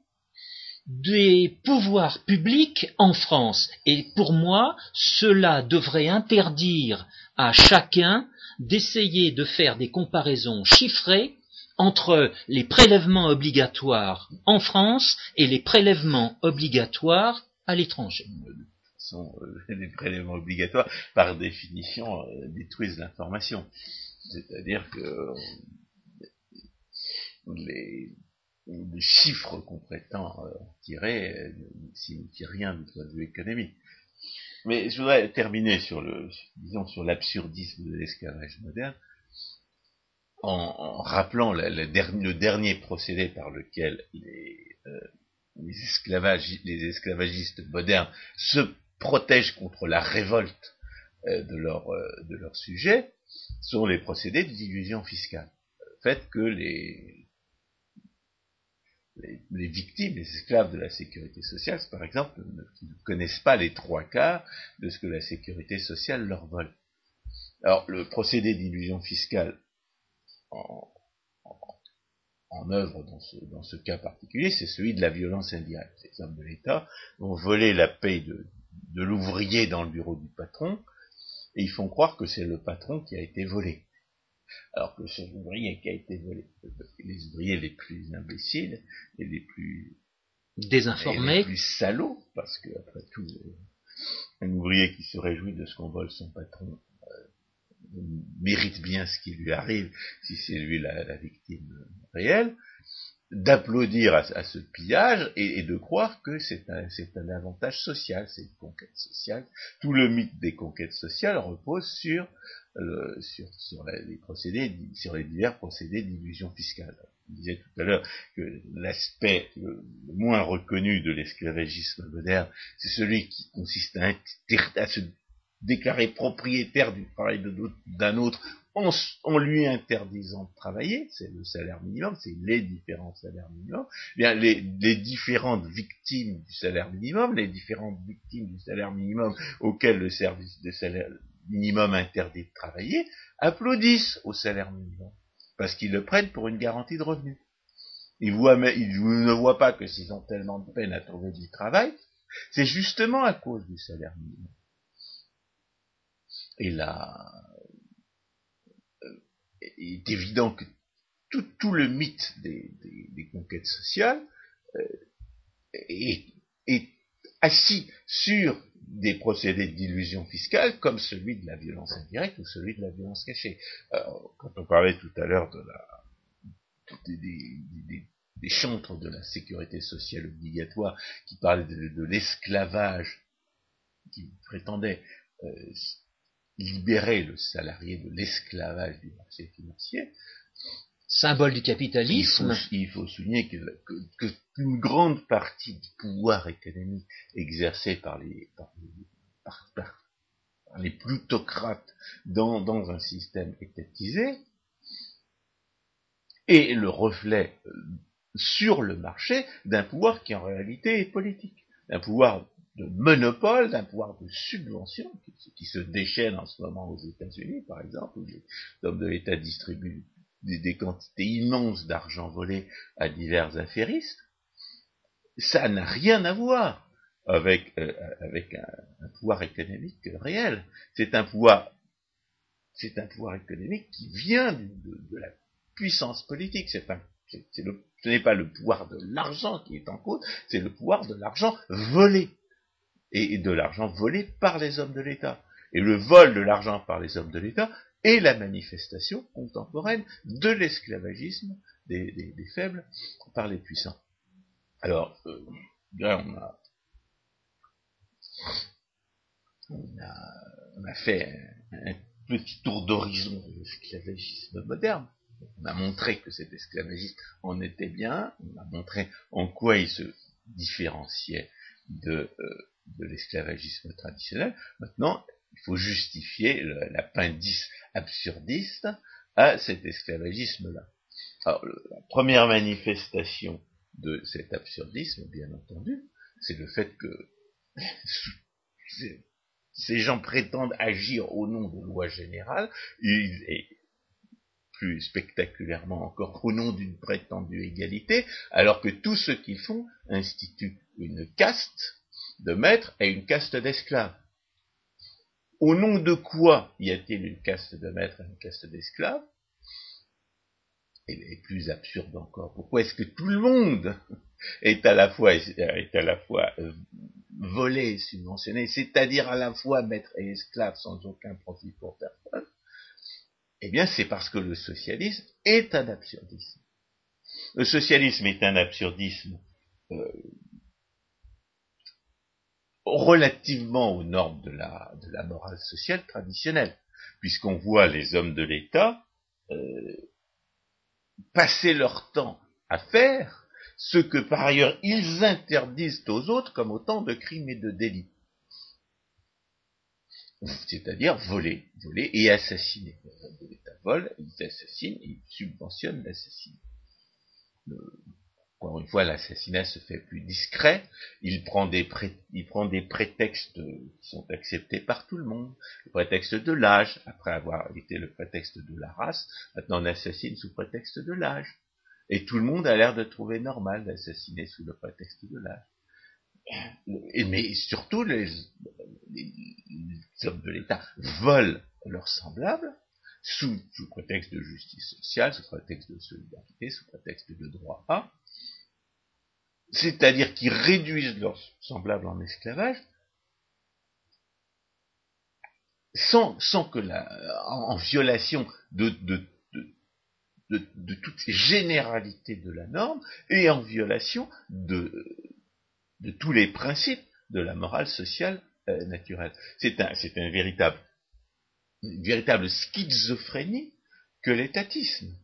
des pouvoirs publics en France. Et pour moi, cela devrait interdire à chacun d'essayer de faire des comparaisons chiffrées entre les prélèvements obligatoires en France et les prélèvements obligatoires à l'étranger. Euh, les prélèvements obligatoires, par définition, euh, détruisent l'information. C'est-à-dire que euh, les, les chiffres qu'on prétend euh, tirer euh, ne signifient rien du point de vue économique. Mais je voudrais terminer sur le, disons, sur l'absurdisme de l'esclavage moderne, en, rappelant le dernier procédé par lequel les, euh, les, esclavagistes modernes se protègent contre la révolte de leur, de leur sujet, sont les procédés de division fiscale. Le fait que les, les, victimes, les esclaves de la sécurité sociale, par exemple, ne, qui ne connaissent pas les trois quarts de ce que la sécurité sociale leur vole. Alors, le procédé d'illusion fiscale en, œuvre dans ce, dans ce, cas particulier, c'est celui de la violence indirecte. Les hommes de l'État vont voler la paye de, de l'ouvrier dans le bureau du patron, et ils font croire que c'est le patron qui a été volé alors que c'est l'ouvrier qui a été volé. Les ouvriers les plus imbéciles et les plus désinformés, les plus salauds, parce que après tout, un ouvrier qui se réjouit de ce qu'on vole son patron euh, mérite bien ce qui lui arrive si c'est lui la, victime réelle, d'applaudir à, ce pillage et, de croire que c'est un, un, avantage social, c'est une conquête sociale. Tout le mythe des conquêtes sociales repose sur sur, sur les procédés, sur les divers procédés d'illusion fiscale. Je disais tout à l'heure que l'aspect le, moins reconnu de l'esclavagisme moderne, c'est celui qui consiste à, à, se déclaré propriétaire du travail d'un autre en, lui interdisant de travailler, c'est le salaire minimum, c'est les différents salaires minimums, eh bien les, différentes victimes du salaire minimum, les différentes victimes du salaire minimum auquel le service de salaire minimum interdit de travailler, applaudissent au salaire minimum, parce qu'ils le prennent pour une garantie de revenus. Ils, ils ne voient pas que s'ils ont tellement de peine à trouver du travail, c'est justement à cause du salaire minimum. Et là, il est évident que tout, le mythe des, conquêtes sociales euh, est, assis sur des procédés d'illusion fiscale comme celui de la violence indirecte ou celui de la violence cachée. quand on parlait tout à l'heure de la, des, chantres de la sécurité sociale obligatoire qui parlaient de, l'esclavage, qui prétendaient euh, libérer le salarié de l'esclavage du marché financier. Symbole du capitalisme. Il faut, souligner que, qu'une grande partie du pouvoir économique exercé par les, par les, plutocrates dans, dans un système étatisé est le reflet euh, sur le marché d'un pouvoir qui en réalité est politique, d'un pouvoir de monopole, d'un pouvoir de subvention qui, se déchaîne en ce moment aux États-Unis, par exemple, où les hommes de l'État distribuent des, quantités immenses d'argent volé à divers affairistes, ça n'a rien à voir avec, euh, un, pouvoir économique réel. C'est un pouvoir, c'est un pouvoir économique qui vient de, la puissance politique. Ce n'est pas le pouvoir de l'argent qui est en cause, c'est le pouvoir de l'argent volé et de l'argent volé par les hommes de l'État. Et le vol de l'argent par les hommes de l'État est la manifestation contemporaine de l'esclavagisme des, faibles par les puissants. Alors, euh, là, on a, on a, fait un, petit tour d'horizon de l'esclavagisme moderne. On a montré que cet esclavagisme en était bien, on a montré en quoi il se différenciait de, euh, de l'esclavagisme traditionnel. Maintenant, il faut justifier l'appendice absurdiste à cet esclavagisme-là. Alors, la première manifestation de cet absurdisme, bien entendu, c'est le fait que ces gens prétendent agir au nom de lois générales, et plus spectaculairement encore au nom d'une prétendue égalité, alors que tout ce qu'ils font institue une caste de maîtres et une caste d'esclaves. Au nom de quoi y a-t-il une caste de maîtres et une caste d'esclaves? Et plus absurde encore, pourquoi est-ce que tout le monde est à la fois, est à la fois euh, volé subventionné, c'est-à-dire à la fois maître et esclave sans aucun profit pour personne? Eh bien, c'est parce que le socialisme est un absurdisme. Le socialisme est un absurdisme euh, relativement aux normes de la, morale sociale traditionnelle, puisqu'on voit les hommes de l'État euh, passer leur temps à faire ce que par ailleurs ils interdisent aux autres comme autant de crimes et de délits. C'est-à-dire voler, voler et assassiner. Les hommes de l'État volent, ils assassinent, ils subventionnent l'assassinat encore une fois, l'assassinat se fait plus discret, il prend, des prétextes qui sont acceptés par tout le monde, le prétexte de l'âge, après avoir été le prétexte de la race, maintenant on assassine sous prétexte de l'âge. Et tout le monde a l'air de trouver normal d'assassiner sous le prétexte de l'âge. Mais surtout, les, les, hommes de l'État volent leurs semblables, sous, sous, prétexte de justice sociale, sous prétexte de solidarité, sous prétexte de droit à, c'est-à-dire qu'ils réduisent leurs semblables en esclavage, en, violation de, de, de, toutes ces généralités de la norme et en violation de, de tous les principes de la morale sociale euh, naturelle. C'est un, c'est un véritable, une véritable schizophrénie que l'étatisme.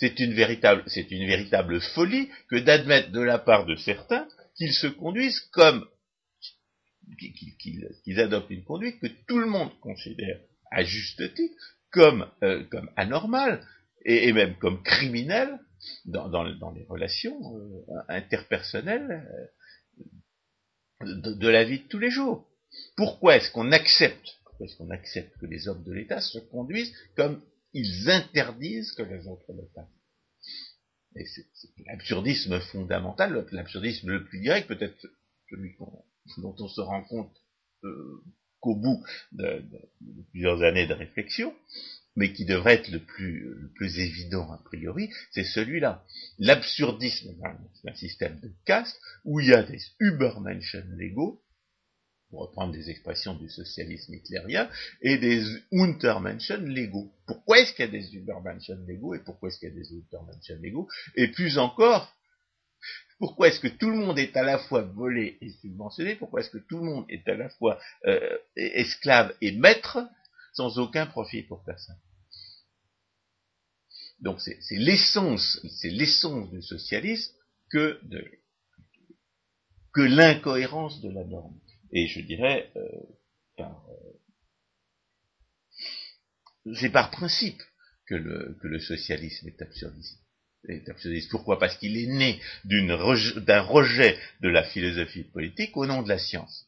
C'est une véritable, folie que d'admettre de la part de certains qu'ils se conduisent comme qu'ils adoptent une conduite que tout le monde considère à juste titre comme, euh, anormale et, même comme criminelle dans, les relations euh, interpersonnelles euh, de, la vie de tous les jours. Pourquoi est-ce qu'on accepte, pourquoi est-ce qu'on accepte que les hommes de l'État se conduisent comme ils interdisent que les autres le fassent et c'est l'absurdisme fondamental, l'absurdisme le plus direct, peut-être celui dont on se rend compte euh, qu'au bout de, plusieurs années de réflexion, mais qui devrait être le plus, évident a priori, c'est celui-là. L'absurdisme d'un système de caste où il y a des Übermenschen légaux pour reprendre des expressions du socialisme hitlérien, et des Untermenschen légaux. Pourquoi est-ce qu'il y a des Übermenschen légaux et pourquoi est-ce qu'il y a des Untermenschen légaux Et plus encore, pourquoi est-ce que tout le monde est à la fois volé et subventionné? Pourquoi est-ce que tout le monde est à la fois euh, esclave et maître sans aucun profit pour personne? Donc c'est l'essence, c'est l'essence du socialisme que de que l'incohérence de la norme. Et je dirais, euh, par, euh, c'est par principe que le, que le socialisme est absurdiste. Est absurdiste. Pourquoi? Parce qu'il est né d'un rejet de la philosophie politique au nom de la science.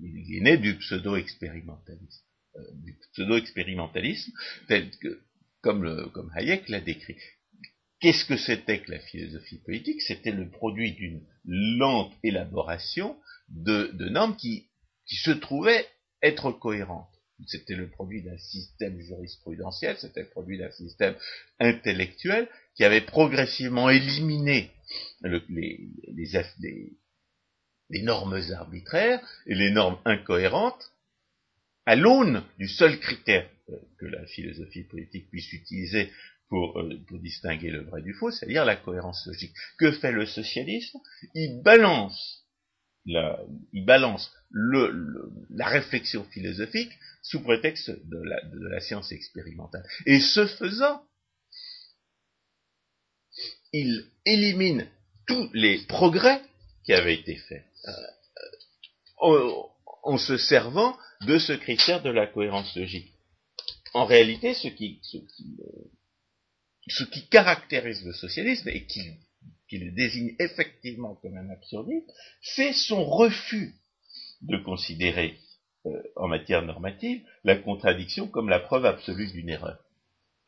il est né du pseudo-expérimentalisme. Euh, du pseudo-expérimentalisme tel que, comme, le, comme Hayek l'a décrit. Qu'est-ce que c'était que la philosophie politique? C'était le produit d'une lente élaboration de, normes qui, qui se trouvaient être cohérentes. C'était le produit d'un système jurisprudentiel, c'était le produit d'un système intellectuel qui avait progressivement éliminé les, les, les, normes arbitraires et les normes incohérentes à l'aune du seul critère euh, que la philosophie politique puisse utiliser pour, euh, pour distinguer le vrai du faux, c'est-à-dire la cohérence logique. Que fait le socialisme? Il balance il balance la réflexion philosophique sous prétexte de la, science expérimentale. Et ce faisant, il élimine tous les progrès qui avaient été faits euh, en, se servant de ce critère de la cohérence logique. En réalité, ce qui, ce qui, euh, ce qui caractérise le socialisme et qui qui le désigne effectivement comme un absurdiste, c'est son refus de considérer euh, en matière normative la contradiction comme la preuve absolue d'une erreur.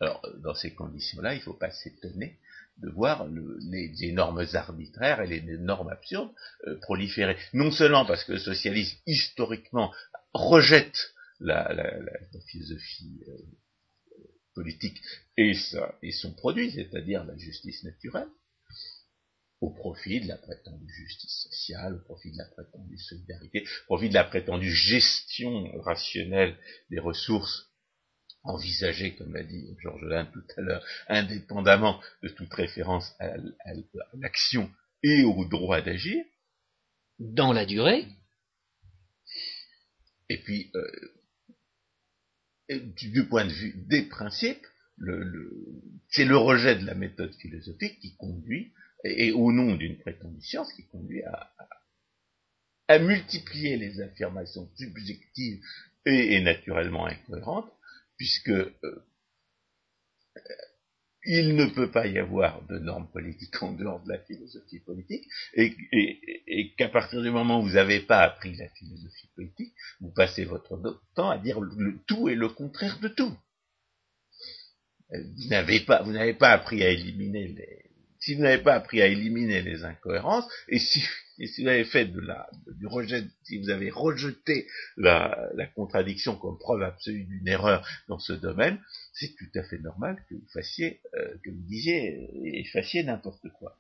Alors, dans ces conditions-là, il ne faut pas s'étonner de voir les, normes arbitraires et les, normes absurdes euh, proliférer. Non seulement parce que le socialisme, historiquement, rejette la, philosophie euh, politique et, et son produit, c'est-à-dire la justice naturelle, au profit de la prétendue justice sociale, au profit de la prétendue solidarité, au profit de la prétendue gestion rationnelle des ressources envisagées, comme l'a dit Georges Lannes tout à l'heure, indépendamment de toute référence à, l'action et au droit d'agir. Dans la durée. Et puis, euh, du point de vue des principes, c'est le rejet de la méthode philosophique qui conduit et, au nom d'une prétendue science qui conduit à, à, multiplier les affirmations subjectives et, naturellement incohérentes, puisque euh, il ne peut pas y avoir de normes politiques en dehors de la philosophie politique, et, qu'à partir du moment où vous n'avez pas appris la philosophie politique, vous passez votre temps à dire le tout et le contraire de tout. Vous n'avez pas, vous n'avez pas appris à éliminer les, si vous n'avez pas appris à éliminer les incohérences, et si, vous avez fait du rejet, si vous avez rejeté la, contradiction comme preuve absolue d'une erreur dans ce domaine, c'est tout à fait normal que vous fassiez, euh, que vous disiez et fassiez n'importe quoi.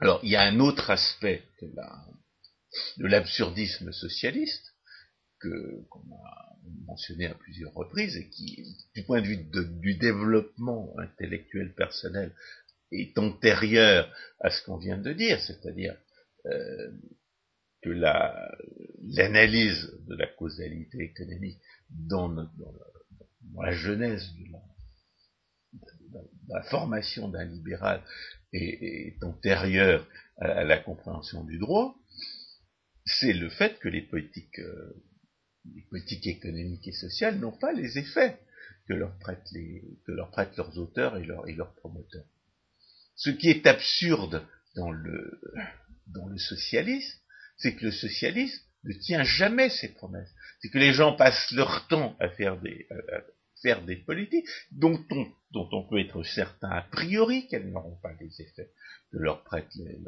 Alors, il y a un autre aspect de l'absurdisme socialiste que qu'on a mentionné à plusieurs reprises et qui, du point de vue du développement intellectuel personnel est antérieure à ce qu'on vient de dire, c'est-à-dire euh, que l'analyse de la causalité économique dans, la, genèse de la, formation d'un libéral est, antérieure à, la compréhension du droit, c'est le fait que les politiques, euh, les politiques économiques et sociales n'ont pas les effets que leur prêtent, les, que leur prêtent leurs auteurs et, et leurs promoteurs. Ce qui est absurde dans le, dans le socialisme, c'est que le socialisme ne tient jamais ses promesses. C'est que les gens passent leur temps à faire des, à faire des politiques dont on, dont on peut être certain a priori qu'elles n'auront pas les effets que leur les,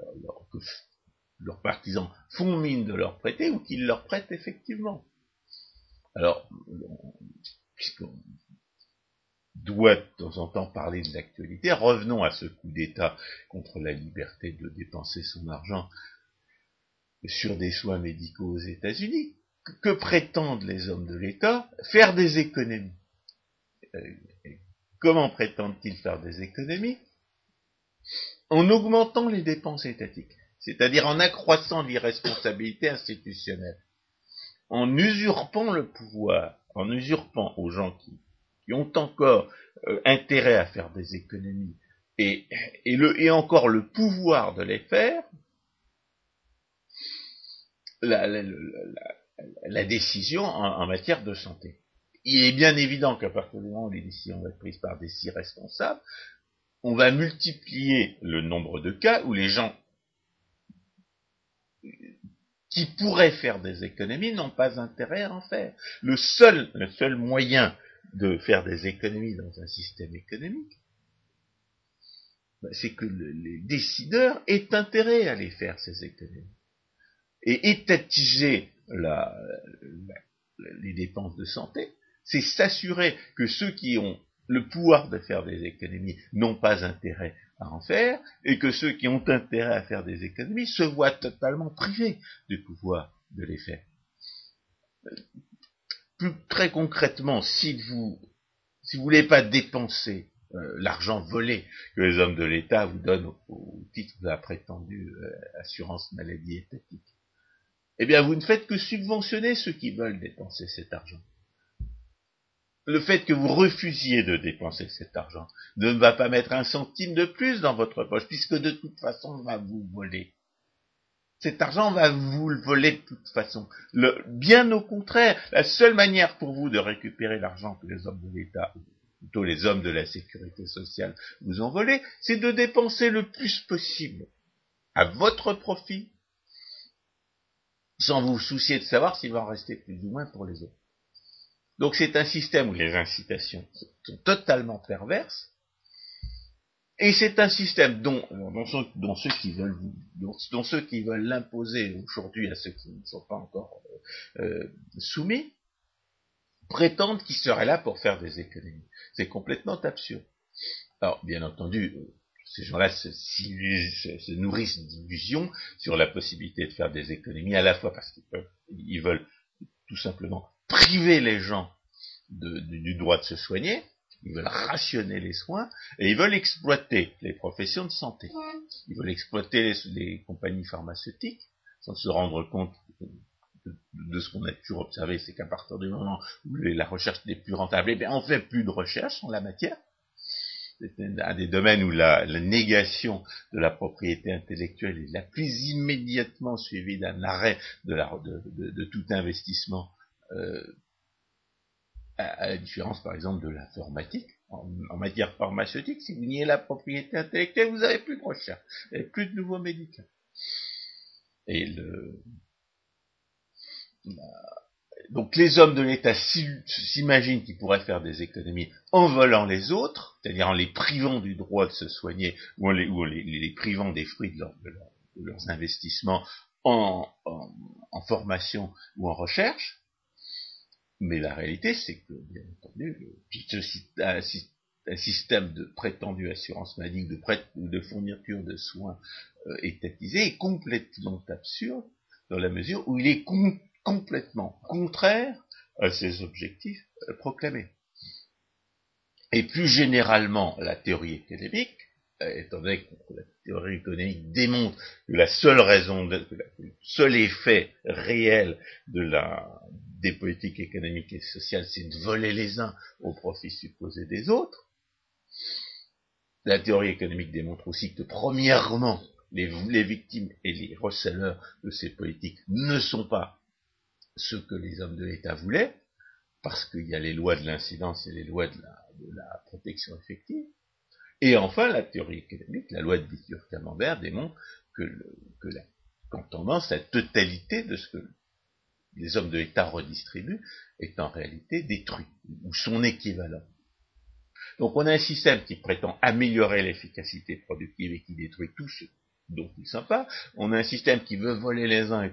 que leurs partisans font mine de leur prêter ou qu'ils leur prêtent effectivement. Alors, puisqu'on doit de temps en temps parler de l'actualité, revenons à ce coup d'État contre la liberté de dépenser son argent sur des soins médicaux aux États-Unis. Que prétendent les hommes de l'État? Faire des économies. Euh, comment prétendent-ils faire des économies? En augmentant les dépenses étatiques, c'est-à-dire en accroissant l'irresponsabilité institutionnelle, en usurpant le pouvoir, en usurpant aux gens qui, ont encore euh, intérêt à faire des économies et, et encore le pouvoir de les faire, la, décision en, matière de santé. Il est bien évident qu'à partir du moment où les décisions vont être prises par des si responsables, on va multiplier le nombre de cas où les gens qui pourraient faire des économies n'ont pas intérêt à en faire. Le seul, le seul moyen de faire des économies dans un système économique, bah, c'est que les décideurs aient intérêt à les faire, ces économies et étatiser les dépenses de santé, c'est s'assurer que ceux qui ont le pouvoir de faire des économies n'ont pas intérêt à en faire, et que ceux qui ont intérêt à faire des économies se voient totalement privés du pouvoir de les faire. Plus très concrètement, si vous si vous voulez pas dépenser euh, l'argent volé que les hommes de l'État vous donnent au, titre de la prétendue euh, assurance maladie étatique, eh bien vous ne faites que subventionner ceux qui veulent dépenser cet argent. Le fait que vous refusiez de dépenser cet argent ne va pas mettre un centime de plus dans votre poche, puisque de toute façon, on va vous voler. Cet argent va vous le voler de toute façon. bien au contraire, la seule manière pour vous de récupérer l'argent que les hommes de l'État, ou plutôt les hommes de la sécurité sociale, vous ont volé, c'est de dépenser le plus possible à votre profit sans vous soucier de savoir s'il va en rester plus ou moins pour les autres. Donc c'est un système où les incitations sont totalement perverses, et c'est un système dont, dont, ceux qui veulent dont, ceux qui veulent l'imposer aujourd'hui à ceux qui ne sont pas encore euh, euh, soumis prétendent qu'ils seraient là pour faire des économies. C'est complètement absurde. Alors, bien entendu, euh, ces gens-là se, nourrissent d'illusions sur la possibilité de faire des économies, à la fois parce qu'ils veulent tout simplement priver les gens du droit de se soigner, ils veulent rationner les soins, et ils veulent exploiter les professions de santé. Ils veulent exploiter les, compagnies pharmaceutiques, sans se rendre compte de, ce qu'on a toujours observé, c'est qu'à partir du moment où la recherche n'est plus rentable, eh bien on fait plus de recherche en la matière, c'est un des domaines où la, négation de la propriété intellectuelle est la plus immédiatement suivie d'un arrêt de, tout investissement, euh, à, la différence par exemple de l'informatique. En, matière pharmaceutique, si vous niez la propriété intellectuelle, vous n'avez plus de recherche, vous n'avez plus de nouveaux médicaments. Et le, donc les hommes de l'État s'imaginent qu'ils pourraient faire des économies en volant les autres, c'est-à-dire en les privant du droit de se soigner ou en les, privant des fruits de, leurs investissements en, formation ou en recherche. Mais la réalité, c'est que, bien entendu, un, système de prétendue assurance maladie de, ou de fourniture de soins euh, étatisés est complètement absurde dans la mesure où il est complètement contraire à ces objectifs euh, proclamés. Et plus généralement, la théorie économique, euh, étant donné que la théorie économique démontre que la seule raison, le seul effet réel de la, des politiques économiques et sociales, c'est de voler les uns au profit supposé des autres, la théorie économique démontre aussi que, premièrement, les, victimes et les receleurs de ces politiques ne sont pas ce que les hommes de l'État voulaient, parce qu'il y a les lois de l'incidence et les lois de la, protection effective. Et enfin, la théorie économique, la loi de Bitur-Camembert démontre que, la, qu'en tendance, la totalité de ce que les hommes de l'État redistribuent est en réalité détruit, ou son équivalent. Donc on a un système qui prétend améliorer l'efficacité productive et qui détruit tout ce dont il sympa. On a un système qui veut voler les uns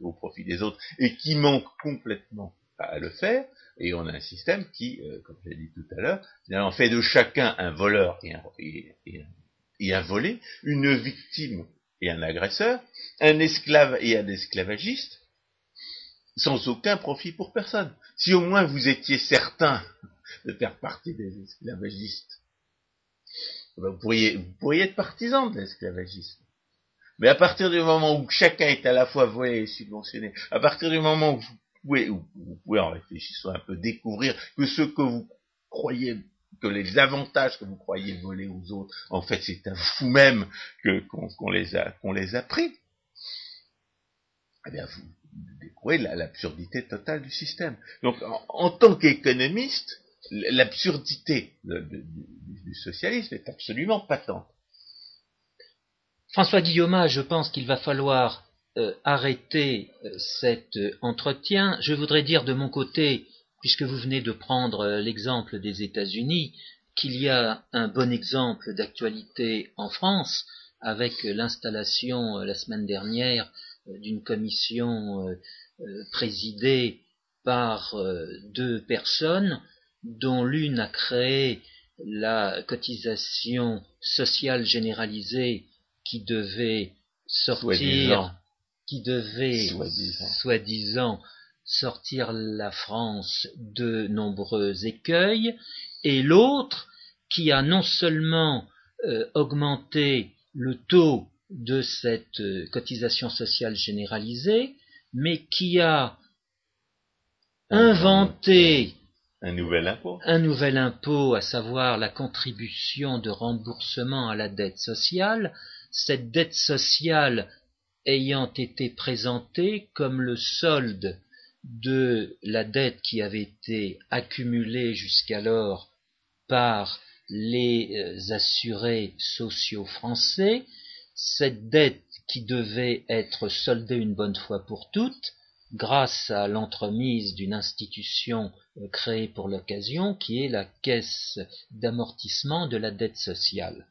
au profit des autres et qui manque complètement à le faire. Et on a un système qui, euh, comme j'ai dit tout à l'heure, en fait de chacun un voleur et un, et un volé, une victime et un agresseur, un esclave et un esclavagiste, sans aucun profit pour personne. Si au moins vous étiez certain de faire partie des esclavagistes, ben, vous pourriez, vous pourriez être partisan de l'esclavagisme. Mais à partir du moment où chacun est à la fois volé et subventionné, à partir du moment où vous pouvez, vous pouvez en réfléchissant un peu découvrir que ce que vous croyez que les avantages que vous croyez voler aux autres, en fait, c'est à vous-même qu'on les a qu'on les a pris. Eh bien, vous l'absurdité totale du système. Donc, en, tant qu'économiste, l'absurdité du socialisme est absolument patente. François Guillaume, je pense qu'il va falloir euh, arrêter euh, cet euh, entretien. Je voudrais dire de mon côté puisque vous venez de prendre l'exemple des États-Unis, qu'il y a un bon exemple d'actualité en France avec l'installation la semaine dernière d'une commission présidée par deux personnes dont l'une a créé la cotisation sociale généralisée qui devait sortir, qui devait, soi-disant, sortir la France de nombreux écueils, et l'autre qui a non seulement euh, augmenté le taux de cette euh, cotisation sociale généralisée, mais qui a inventé un nouvel impôt. Un nouvel impôt, à savoir la contribution de remboursement à la dette sociale, cette dette sociale ayant été présentée comme le solde de la dette qui avait été accumulée jusqu'alors par les euh, assurés sociaux français, cette dette qui devait être soldée une bonne fois pour toutes, grâce à l'entremise d'une institution euh, créée pour l'occasion, qui est la caisse d'amortissement de la dette sociale.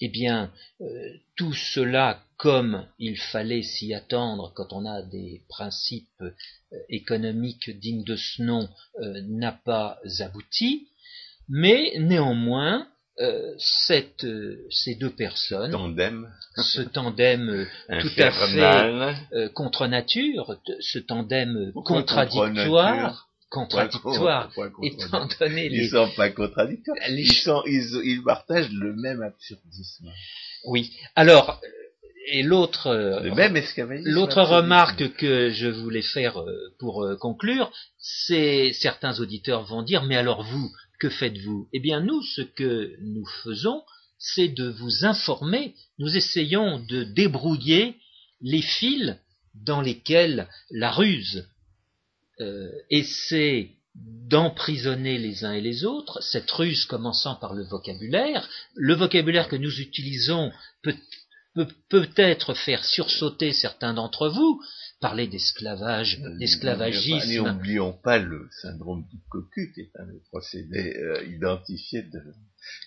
Eh bien, euh, tout cela, comme il fallait s'y attendre quand on a des principes euh, économiques dignes de ce nom, n'a pas abouti, mais néanmoins, cette, ces deux personnes, ce tandem tout à fait contre nature, ce tandem contradictoire, contradictoires, étant donné les... Ils sont pas contradictoires, ils, sont, ils, partagent le même absurdisme. Oui, alors, et l'autre l'autre remarque que je voulais faire euh, pour euh, conclure, c'est certains auditeurs vont dire, mais alors vous, que faites-vous? Eh bien nous, ce que nous faisons, c'est de vous informer, nous essayons de débrouiller les fils dans lesquels la ruse euh, essaie d'emprisonner les uns et les autres, cette ruse commençant par le vocabulaire. Le vocabulaire que nous utilisons peut peut-être faire sursauter certains d'entre vous, parler d'esclavage, d'esclavagisme. N'oublions pas le syndrome du cocu, qui est un procédé euh, identifié de,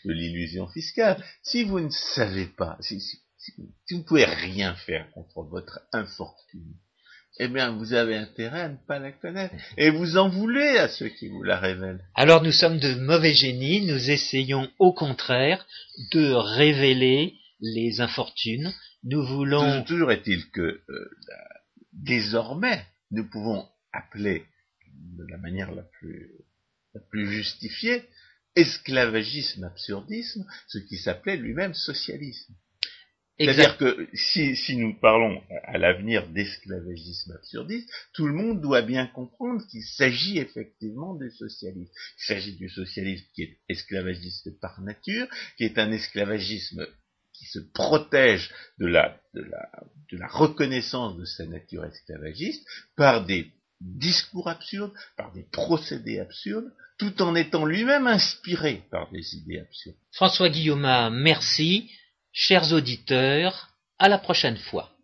l'illusion fiscale. Si vous ne savez pas, si, si vous ne pouvez rien faire contre votre infortune, eh bien, vous avez intérêt à ne pas la connaître. Et vous en voulez à ceux qui vous la révèlent. Alors nous sommes de mauvais génies, nous essayons au contraire de révéler les infortunes. Nous voulons... Toujours est-il que euh, désormais, nous pouvons appeler de la manière la plus, la plus justifiée esclavagisme absurdisme, ce qui s'appelait lui-même socialisme. C'est-à-dire que si, si, nous parlons à l'avenir d'esclavagisme absurdiste, tout le monde doit bien comprendre qu'il s'agit effectivement du socialisme. Il s'agit du socialisme qui est esclavagiste par nature, qui est un esclavagisme qui se protège de la, reconnaissance de sa nature esclavagiste par des discours absurdes, par des procédés absurdes, tout en étant lui-même inspiré par des idées absurdes. François Guillaume, merci. Chers auditeurs, à la prochaine fois.